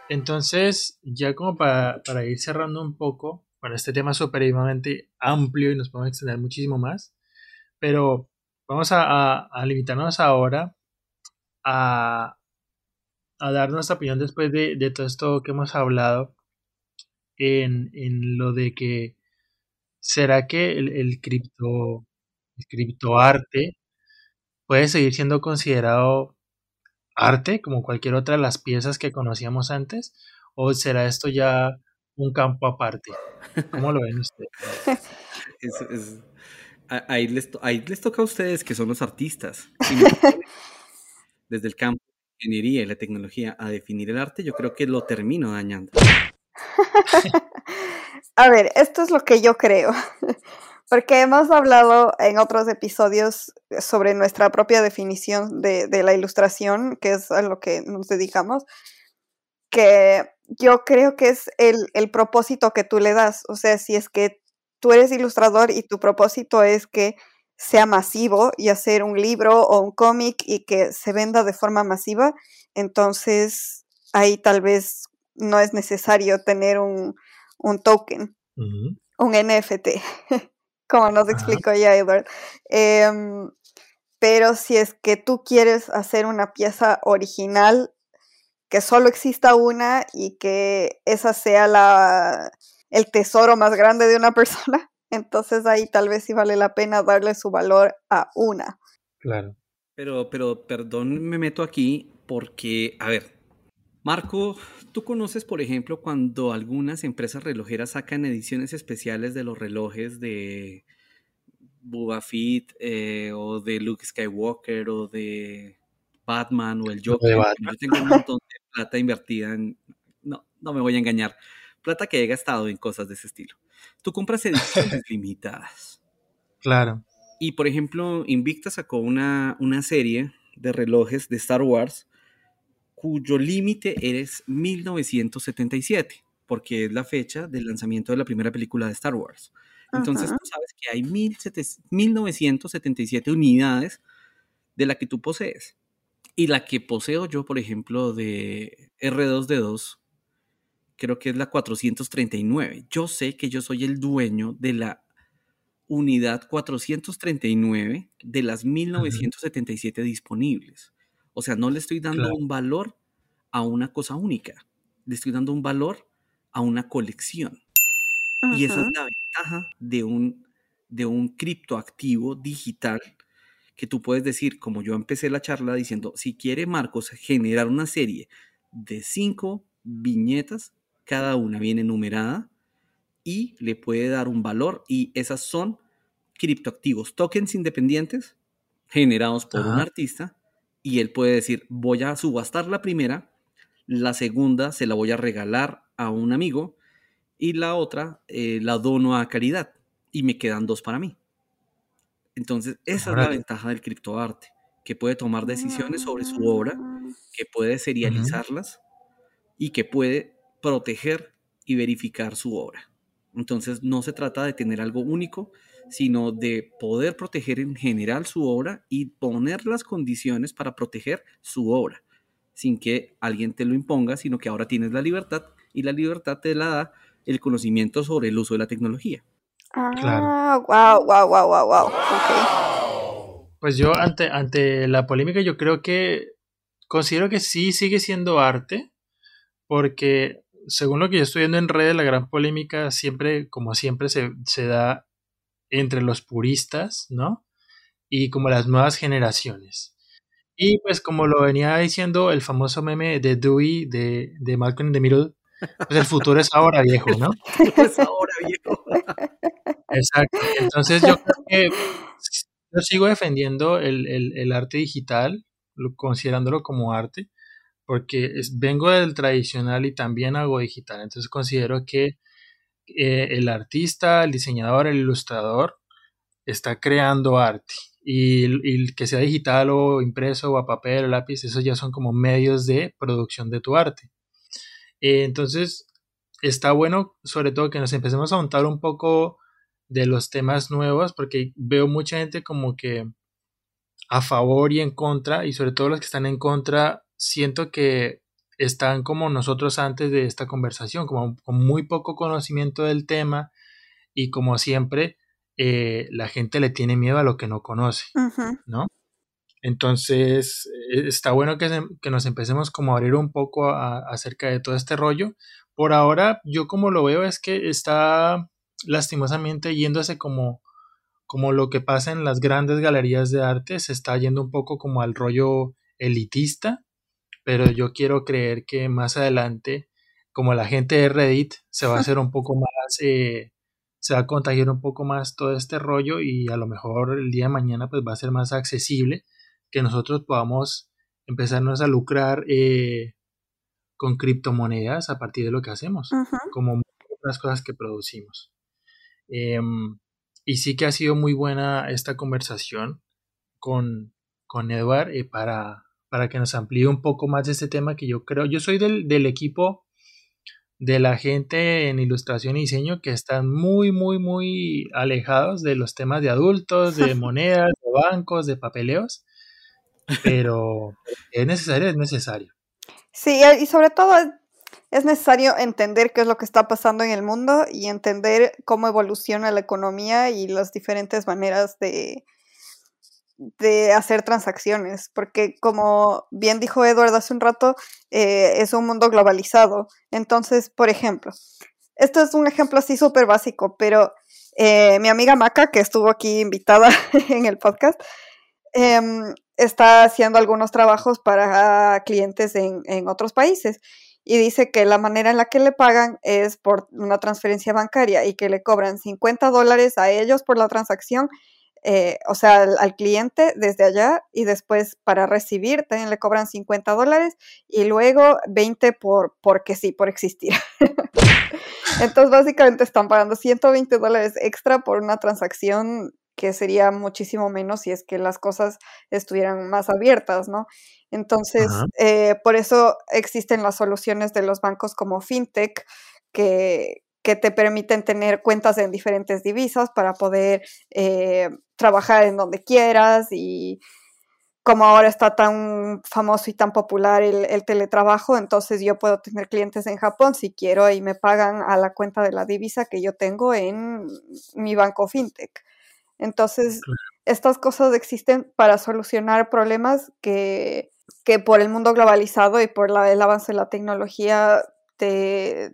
[SPEAKER 1] entonces, ya como para, ir cerrando un poco, bueno, este tema es supremamente amplio y nos podemos extender muchísimo más, pero vamos a limitarnos ahora a, a dar nuestra opinión después de, todo esto que hemos hablado en, lo de que será que el, el cripto el criptoarte puede seguir siendo considerado arte como cualquier otra de las piezas que conocíamos antes o será esto ya un campo aparte ¿cómo lo ven ustedes?
[SPEAKER 3] ahí, les, ahí les toca a ustedes que son los artistas desde el campo ingeniería y la tecnología a definir el arte, yo creo que lo termino dañando.
[SPEAKER 2] a ver, esto es lo que yo creo. Porque hemos hablado en otros episodios sobre nuestra propia definición de, la ilustración, que es a lo que nos dedicamos, que yo creo que es el, el propósito que tú le das. O sea, si es que tú eres ilustrador y tu propósito es que sea masivo y hacer un libro o un cómic y que se venda de forma masiva, entonces ahí tal vez no es necesario tener un, token, un NFT, como nos explicó ya Edward. Em, pero si es que tú quieres hacer una pieza original, que solo exista una y que esa sea la, el tesoro más grande de una persona, entonces ahí tal vez sí vale la pena darle su valor a una.
[SPEAKER 1] Claro.
[SPEAKER 3] Pero, pero, perdón, me meto aquí porque, a ver, Marco, ¿tú conoces, por ejemplo, cuando algunas empresas relojeras sacan ediciones especiales de los relojes de Boba Fett eh, o de Luke Skywalker o de Batman o el Joker? Yo tengo un montón de plata invertida en... No, no me voy a engañar. Plata que he gastado en cosas de ese estilo tú compras ediciones limitadas.
[SPEAKER 1] Claro.
[SPEAKER 3] Y por ejemplo, Invicta sacó una, una serie de relojes de Star Wars cuyo límite es 1977. porque es la fecha del lanzamiento de la primera película de Star Wars. Entonces tú sabes que hay 1977 unidades de la que tú posees. Y la que poseo yo, por ejemplo, de R2D2, creo que es la 439. Yo sé que yo soy el dueño de la unidad 439 de las 1977 disponibles. O sea, no le estoy dando un valor a una cosa única, le estoy dando un valor a una colección. Y esa es la ventaja de un, de un criptoactivo digital que tú puedes decir, como yo empecé la charla diciendo, si quiere Marcos generar una serie de cinco viñetas, cada una viene numerada y le puede dar un valor y esas son criptoactivos, tokens independientes generados por un artista y él puede decir, voy a subastar la primera, la segunda se la voy a regalar a un amigo y la otra eh, la dono a caridad y me quedan dos para mí. Entonces, esa es la ventaja del criptoarte, que puede tomar decisiones sobre su obra, que puede serializarlas y que puede proteger y verificar su obra. Entonces, no se trata de tener algo único, sino de poder proteger en general su obra y poner las condiciones para proteger su obra, sin que alguien te lo imponga, sino que ahora tienes la libertad y la libertad te la da el conocimiento sobre el uso de la tecnología.
[SPEAKER 2] Ah, wow, wow, wow, wow, wow.
[SPEAKER 1] Pues yo ante, ante la polémica yo creo que considero que sí sigue siendo arte, porque según lo que yo estoy viendo en redes, la gran polémica siempre, como siempre, se, se da entre los puristas, ¿no? Y como las nuevas generaciones. Y pues como lo venía diciendo el famoso meme de Dewey de, de Malcolm in the Middle, pues el futuro es ahora viejo, ¿no?
[SPEAKER 3] es ahora viejo.
[SPEAKER 1] Exacto. Entonces yo creo que yo sigo defendiendo el, arte digital, considerándolo como arte, porque vengo del tradicional y también hago digital. Entonces considero que eh, el artista, el diseñador, el ilustrador está creando arte. Y, y, que sea digital o impreso o a papel o lápiz, esos ya son como medios de producción de tu arte. Eh, entonces, está bueno, sobre todo, que nos empecemos a montar un poco de los temas nuevos, porque veo mucha gente como que a favor y en contra, y sobre todo los que están en contra, siento que están como nosotros antes de esta conversación, como con muy poco conocimiento del tema y como siempre eh, la gente le tiene miedo a lo que no conoce, ¿no? Entonces, eh, está bueno que, nos empecemos como a abrir un poco acerca de todo este rollo. Por ahora, yo como lo veo es que está lastimosamente yéndose como, como lo que pasa en las grandes galerías de arte, se está yendo un poco como al rollo elitista, pero yo quiero creer que más adelante, como la gente de Reddit, se va a hacer un poco más, eh, se va a contagiar un poco más todo este rollo y a lo mejor el día de mañana pues va a ser más accesible que nosotros podamos empezarnos a lucrar eh, con criptomonedas a partir de lo que hacemos, como otras cosas que producimos. Em, y sí que ha sido muy buena esta conversación con, con Edward eh, para, para que nos amplíe un poco más de este tema que yo creo, yo soy del, del equipo de la gente en ilustración y diseño que están muy, muy, muy alejados de los temas de adultos, de monedas, de bancos, de papeleos pero es necesario, es necesario.
[SPEAKER 2] Sí, y sobre todo es necesario entender qué es lo que está pasando en el mundo y entender cómo evoluciona la economía y las diferentes maneras de, de hacer transacciones, porque como bien dijo Eduardo hace un rato, eh, es un mundo globalizado. Entonces, por ejemplo, esto es un ejemplo así súper básico, pero eh, mi amiga Maca, que estuvo aquí invitada en el podcast, Em, está haciendo algunos trabajos para clientes en, otros países y dice que la manera en la que le pagan es por una transferencia bancaria y que le cobran 50 dólares a ellos por la transacción, eh, o sea, al, cliente desde allá y después para recibir también le cobran 50 dólares y luego 20 por, porque sí, por existir. Entonces básicamente están pagando 120 dólares extra por una transacción que sería muchísimo menos si es que las cosas estuvieran más abiertas, ¿no? Entonces, eh, por eso existen las soluciones de los bancos como FinTech, que, que te permiten tener cuentas en diferentes divisas para poder eh, trabajar en donde quieras y como ahora está tan famoso y tan popular el, teletrabajo, entonces yo puedo tener clientes en Japón si quiero y me pagan a la cuenta de la divisa que yo tengo en mi banco fintech. Entonces, estas cosas existen para solucionar problemas que, que por el mundo globalizado y por la, el avance de la tecnología te,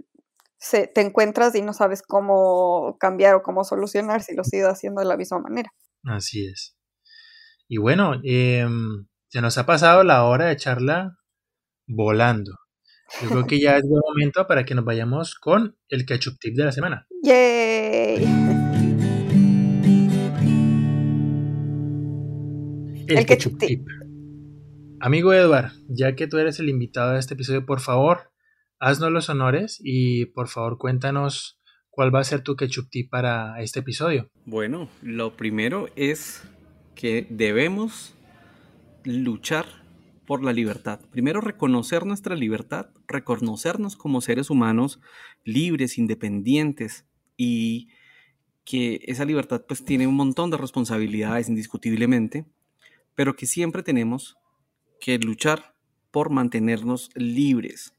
[SPEAKER 2] te encuentras y no sabes cómo cambiar o cómo solucionar si lo sigues haciendo de la misma manera.
[SPEAKER 1] Así es. Y bueno, em, se nos ha pasado la hora de charla volando. Yo creo que ya es buen momento para que nos vayamos con el ketchup tip de la semana.
[SPEAKER 2] ¡Yay!
[SPEAKER 1] El, ketchup, tip. Amigo Edward, ya que tú eres el invitado de este episodio, por favor, haznos los honores y por favor cuéntanos cuál va a ser tu ketchup para este episodio.
[SPEAKER 3] Bueno, lo primero es que debemos luchar por la libertad. Primero, reconocer nuestra libertad, reconocernos como seres humanos libres, independientes y que esa libertad pues tiene un montón de responsabilidades indiscutiblemente, pero que siempre tenemos que luchar por mantenernos libres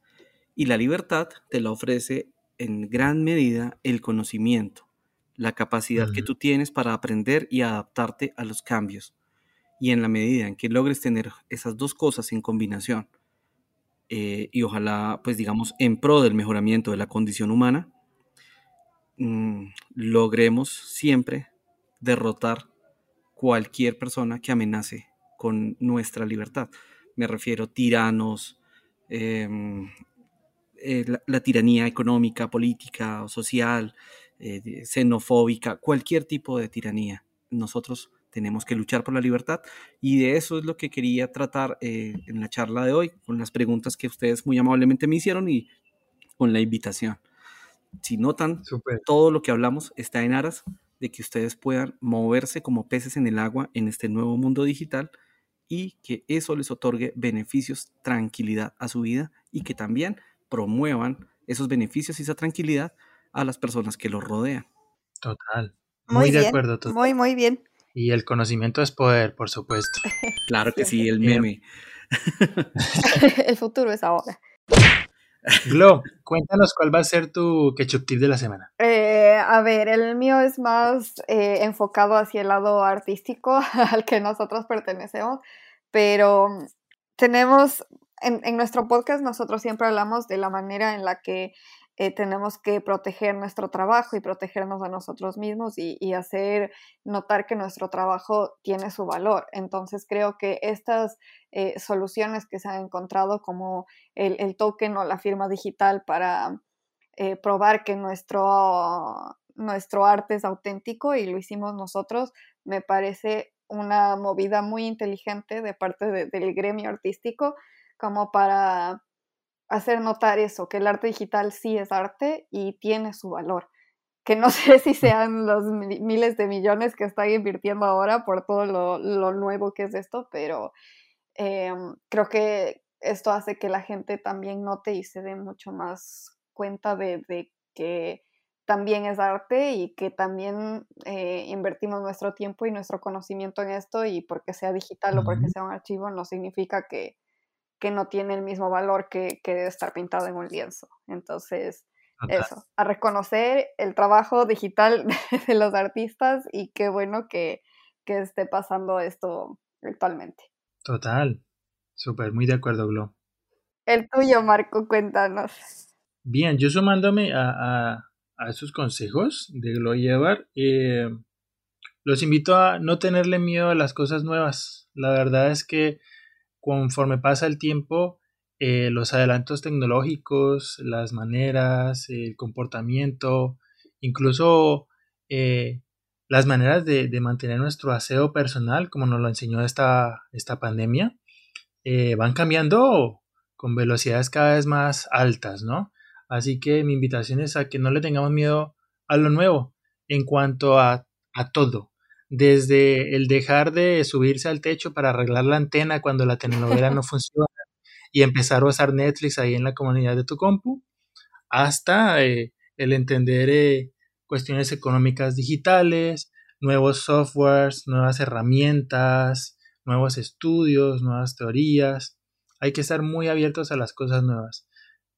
[SPEAKER 3] y la libertad te la ofrece en gran medida el conocimiento, la capacidad que tú tienes para aprender y adaptarte a los cambios. Y en la medida en que logres tener esas dos cosas en combinación, eh, y ojalá, pues digamos, en pro del mejoramiento de la condición humana, mm, logremos siempre derrotar cualquier persona que amenace con nuestra libertad. Me refiero a tiranos, em, eh, la, tiranía económica, política o social, eh, xenofóbica, cualquier tipo de tiranía. Nosotros tenemos que luchar por la libertad y de eso es lo que quería tratar eh, en la charla de hoy, con las preguntas que ustedes muy amablemente me hicieron y con la invitación. Si notan, todo lo que hablamos está en aras de que ustedes puedan moverse como peces en el agua en este nuevo mundo digital y que eso les otorgue beneficios, tranquilidad a su vida y que también promuevan esos beneficios y esa tranquilidad a las personas que los rodean.
[SPEAKER 1] Total. Muy, de acuerdo.
[SPEAKER 2] Muy, muy bien.
[SPEAKER 1] Y el conocimiento es poder, por supuesto.
[SPEAKER 3] claro que sí, el meme.
[SPEAKER 2] el futuro es ahora.
[SPEAKER 1] Glo, cuéntanos cuál va a ser tu ketchup tip de la semana.
[SPEAKER 2] Eh, a ver, el mío es más eh, enfocado hacia el lado artístico al que nosotros pertenecemos, pero tenemos en, nuestro podcast nosotros siempre hablamos de la manera en la que eh, tenemos que proteger nuestro trabajo y protegernos a nosotros mismos y, hacer notar que nuestro trabajo tiene su valor. Entonces creo que estas eh, soluciones que se han encontrado como el, token o la firma digital para eh, probar que nuestro, nuestro arte es auténtico y lo hicimos nosotros, me parece una movida muy inteligente de parte del gremio artístico como para hacer notar eso, que el arte digital sí es arte y tiene su valor. Que no sé si sean los miles de millones que están invirtiendo ahora por todo lo, nuevo que es esto, pero em, creo que esto hace que la gente también note y se dé mucho más cuenta de, que también es arte y que también eh, invertimos nuestro tiempo y nuestro conocimiento en esto y porque sea digital o porque sea un archivo no significa que, que no tiene el mismo valor que, que estar pintado en un lienzo. Entonces, eso, a reconocer el trabajo digital de los artistas y qué bueno que, que esté pasando esto actualmente.
[SPEAKER 1] Total, súper, muy de acuerdo, Glo.
[SPEAKER 2] El tuyo, Marco, cuéntanos.
[SPEAKER 1] Bien, yo sumándome a, a, a esos consejos de Glo y eh, los invito a no tenerle miedo a las cosas nuevas. La verdad es que conforme pasa el tiempo, eh, los adelantos tecnológicos, las maneras, el comportamiento, incluso eh, las maneras de, mantener nuestro aseo personal, como nos lo enseñó esta, esta pandemia, eh, van cambiando con velocidades cada vez más altas, ¿no? Así que mi invitación es a que no le tengamos miedo a lo nuevo en cuanto a, a todo desde el dejar de subirse al techo para arreglar la antena cuando la telenovela no funciona y empezar a usar Netflix ahí en la comunidad de tu compu, hasta eh, el entender eh, cuestiones económicas digitales, nuevos softwares, nuevas herramientas, nuevos estudios, nuevas teorías. Hay que estar muy abiertos a las cosas nuevas.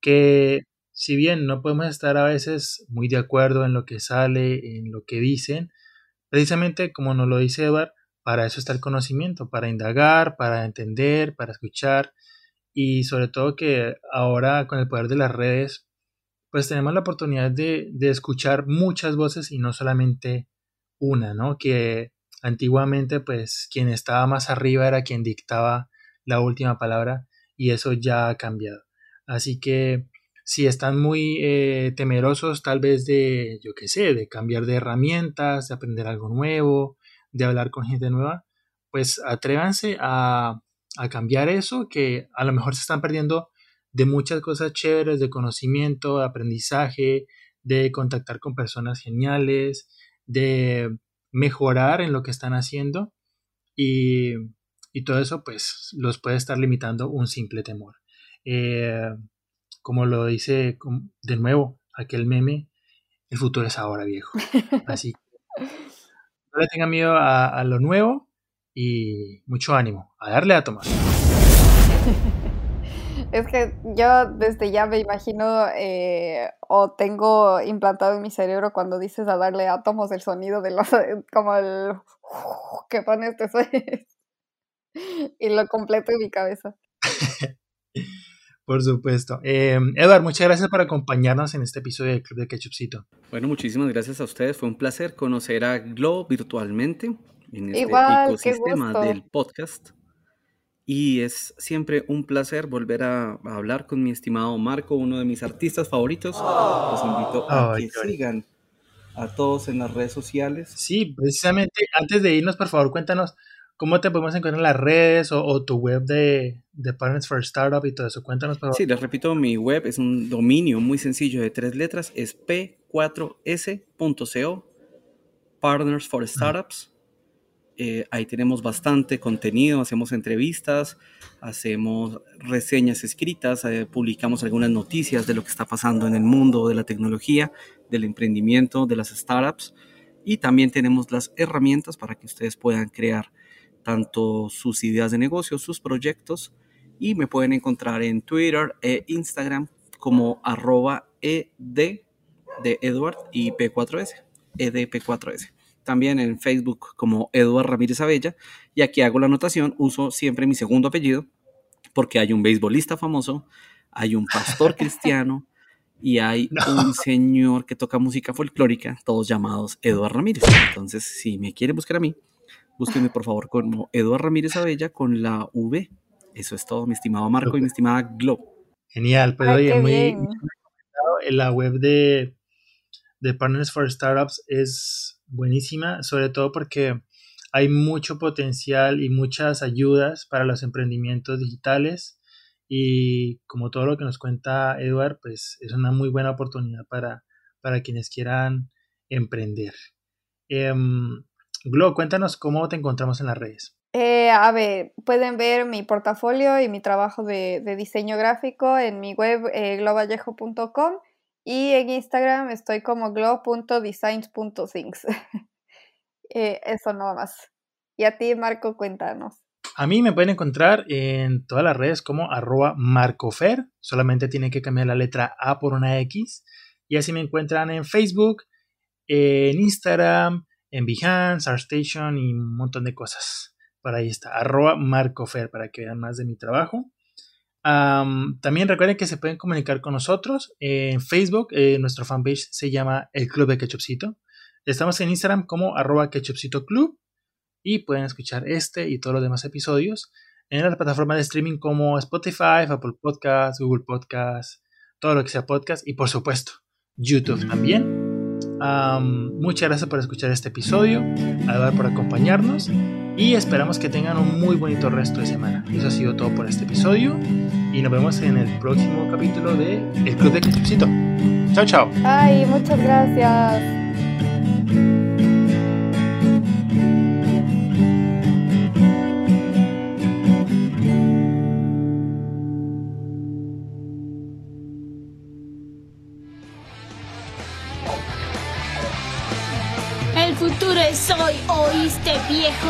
[SPEAKER 1] Que si bien no podemos estar a veces muy de acuerdo en lo que sale, en lo que dicen, precisamente como nos lo dice Edward, para eso está el conocimiento, para indagar, para entender, para escuchar y sobre todo que ahora con el poder de las redes, pues tenemos la oportunidad de, de escuchar muchas voces y no solamente una, ¿no? Que antiguamente pues quien estaba más arriba era quien dictaba la última palabra y eso ya ha cambiado. Así que si están muy eh, temerosos tal vez de, yo qué sé, de cambiar de herramientas, de aprender algo nuevo, de hablar con gente nueva, pues atrévanse a, a cambiar eso, que a lo mejor se están perdiendo de muchas cosas chéveres, de conocimiento, de aprendizaje, de contactar con personas geniales, de mejorar en lo que están haciendo y, y todo eso pues los puede estar limitando un simple temor. Eh, como lo dice de nuevo aquel meme, el futuro es ahora viejo. Así que no le tengan miedo a, lo nuevo y mucho ánimo, a darle a tomar.
[SPEAKER 2] Es que yo desde ya me imagino eh, o tengo implantado en mi cerebro cuando dices a darle átomos el sonido de los como el que pone este y lo completo en mi cabeza.
[SPEAKER 1] Por supuesto. Eh, Edward, muchas gracias por acompañarnos en este episodio del Club de Ketchupcito.
[SPEAKER 3] Bueno, muchísimas gracias a ustedes. Fue un placer conocer a Glo virtualmente en este ecosistema del podcast. Y es siempre un placer volver a, hablar con mi estimado Marco, uno de mis artistas favoritos. Los invito a que sigan a todos en las redes sociales.
[SPEAKER 1] Sí, precisamente, antes de irnos, por favor, cuéntanos cómo te podemos encontrar en las redes o, tu web de, de, Partners for Startup y todo eso. Cuéntanos, por favor.
[SPEAKER 3] Sí, les repito, mi web es un dominio muy sencillo de tres letras, es p4s.co, Partners for Startups. Eh, ahí tenemos bastante contenido, hacemos entrevistas, hacemos reseñas escritas, eh, publicamos algunas noticias de lo que está pasando en el mundo de la tecnología, del emprendimiento, de las startups. Y también tenemos las herramientas para que ustedes puedan crear tanto sus ideas de negocio, sus proyectos. Y me pueden encontrar en Twitter e Instagram como arroba ed de Edward y P4S, edp4s también en Facebook como Eduard Ramírez Abella. Y aquí hago la anotación, uso siempre mi segundo apellido, porque hay un beisbolista famoso, hay un pastor cristiano y hay un señor que toca música folclórica, todos llamados Eduard Ramírez. Entonces, si me quieren buscar a mí, búsquenme por favor como Eduard Ramírez Abella con la V. Eso es todo, mi estimado Marco y mi estimada Glo.
[SPEAKER 1] Genial, pues oye, muy, en la web de, de Partners for Startups es buenísima, sobre todo porque hay mucho potencial y muchas ayudas para los emprendimientos digitales y como todo lo que nos cuenta Eduard, pues es una muy buena oportunidad para, para quienes quieran emprender. Eh, Glo, cuéntanos cómo te encontramos en las redes.
[SPEAKER 2] Eh, a ver, pueden ver mi portafolio y mi trabajo de, diseño gráfico en mi web eh, globallejo.com y en Instagram estoy como glow.designs.things. eh, eso no más. Y a ti, Marco, cuéntanos.
[SPEAKER 1] A mí me pueden encontrar en todas las redes como arroba marcofer. Solamente tienen que cambiar la letra A por una X. Y así me encuentran en Facebook, en Instagram, en Behance, ArtStation y un montón de cosas. Por ahí está, arroba marcofer para que vean más de mi trabajo también recuerden que se pueden comunicar con nosotros en Facebook. Eh, nuestro fanpage se llama El Club de Ketchupcito. Estamos en Instagram como arroba Ketchupcito Club y pueden escuchar este y todos los demás episodios en la plataforma de streaming como Spotify, Apple Podcasts, Google Podcasts, todo lo que sea podcast y por supuesto YouTube también. Muchas gracias por escuchar este episodio, a por acompañarnos y esperamos que tengan un muy bonito resto de semana. Eso ha sido todo por este episodio y nos vemos en el próximo capítulo de El Club de Ketchupcito. Chao, chao.
[SPEAKER 2] Ay, muchas gracias.
[SPEAKER 4] soy, ¿oíste viejo?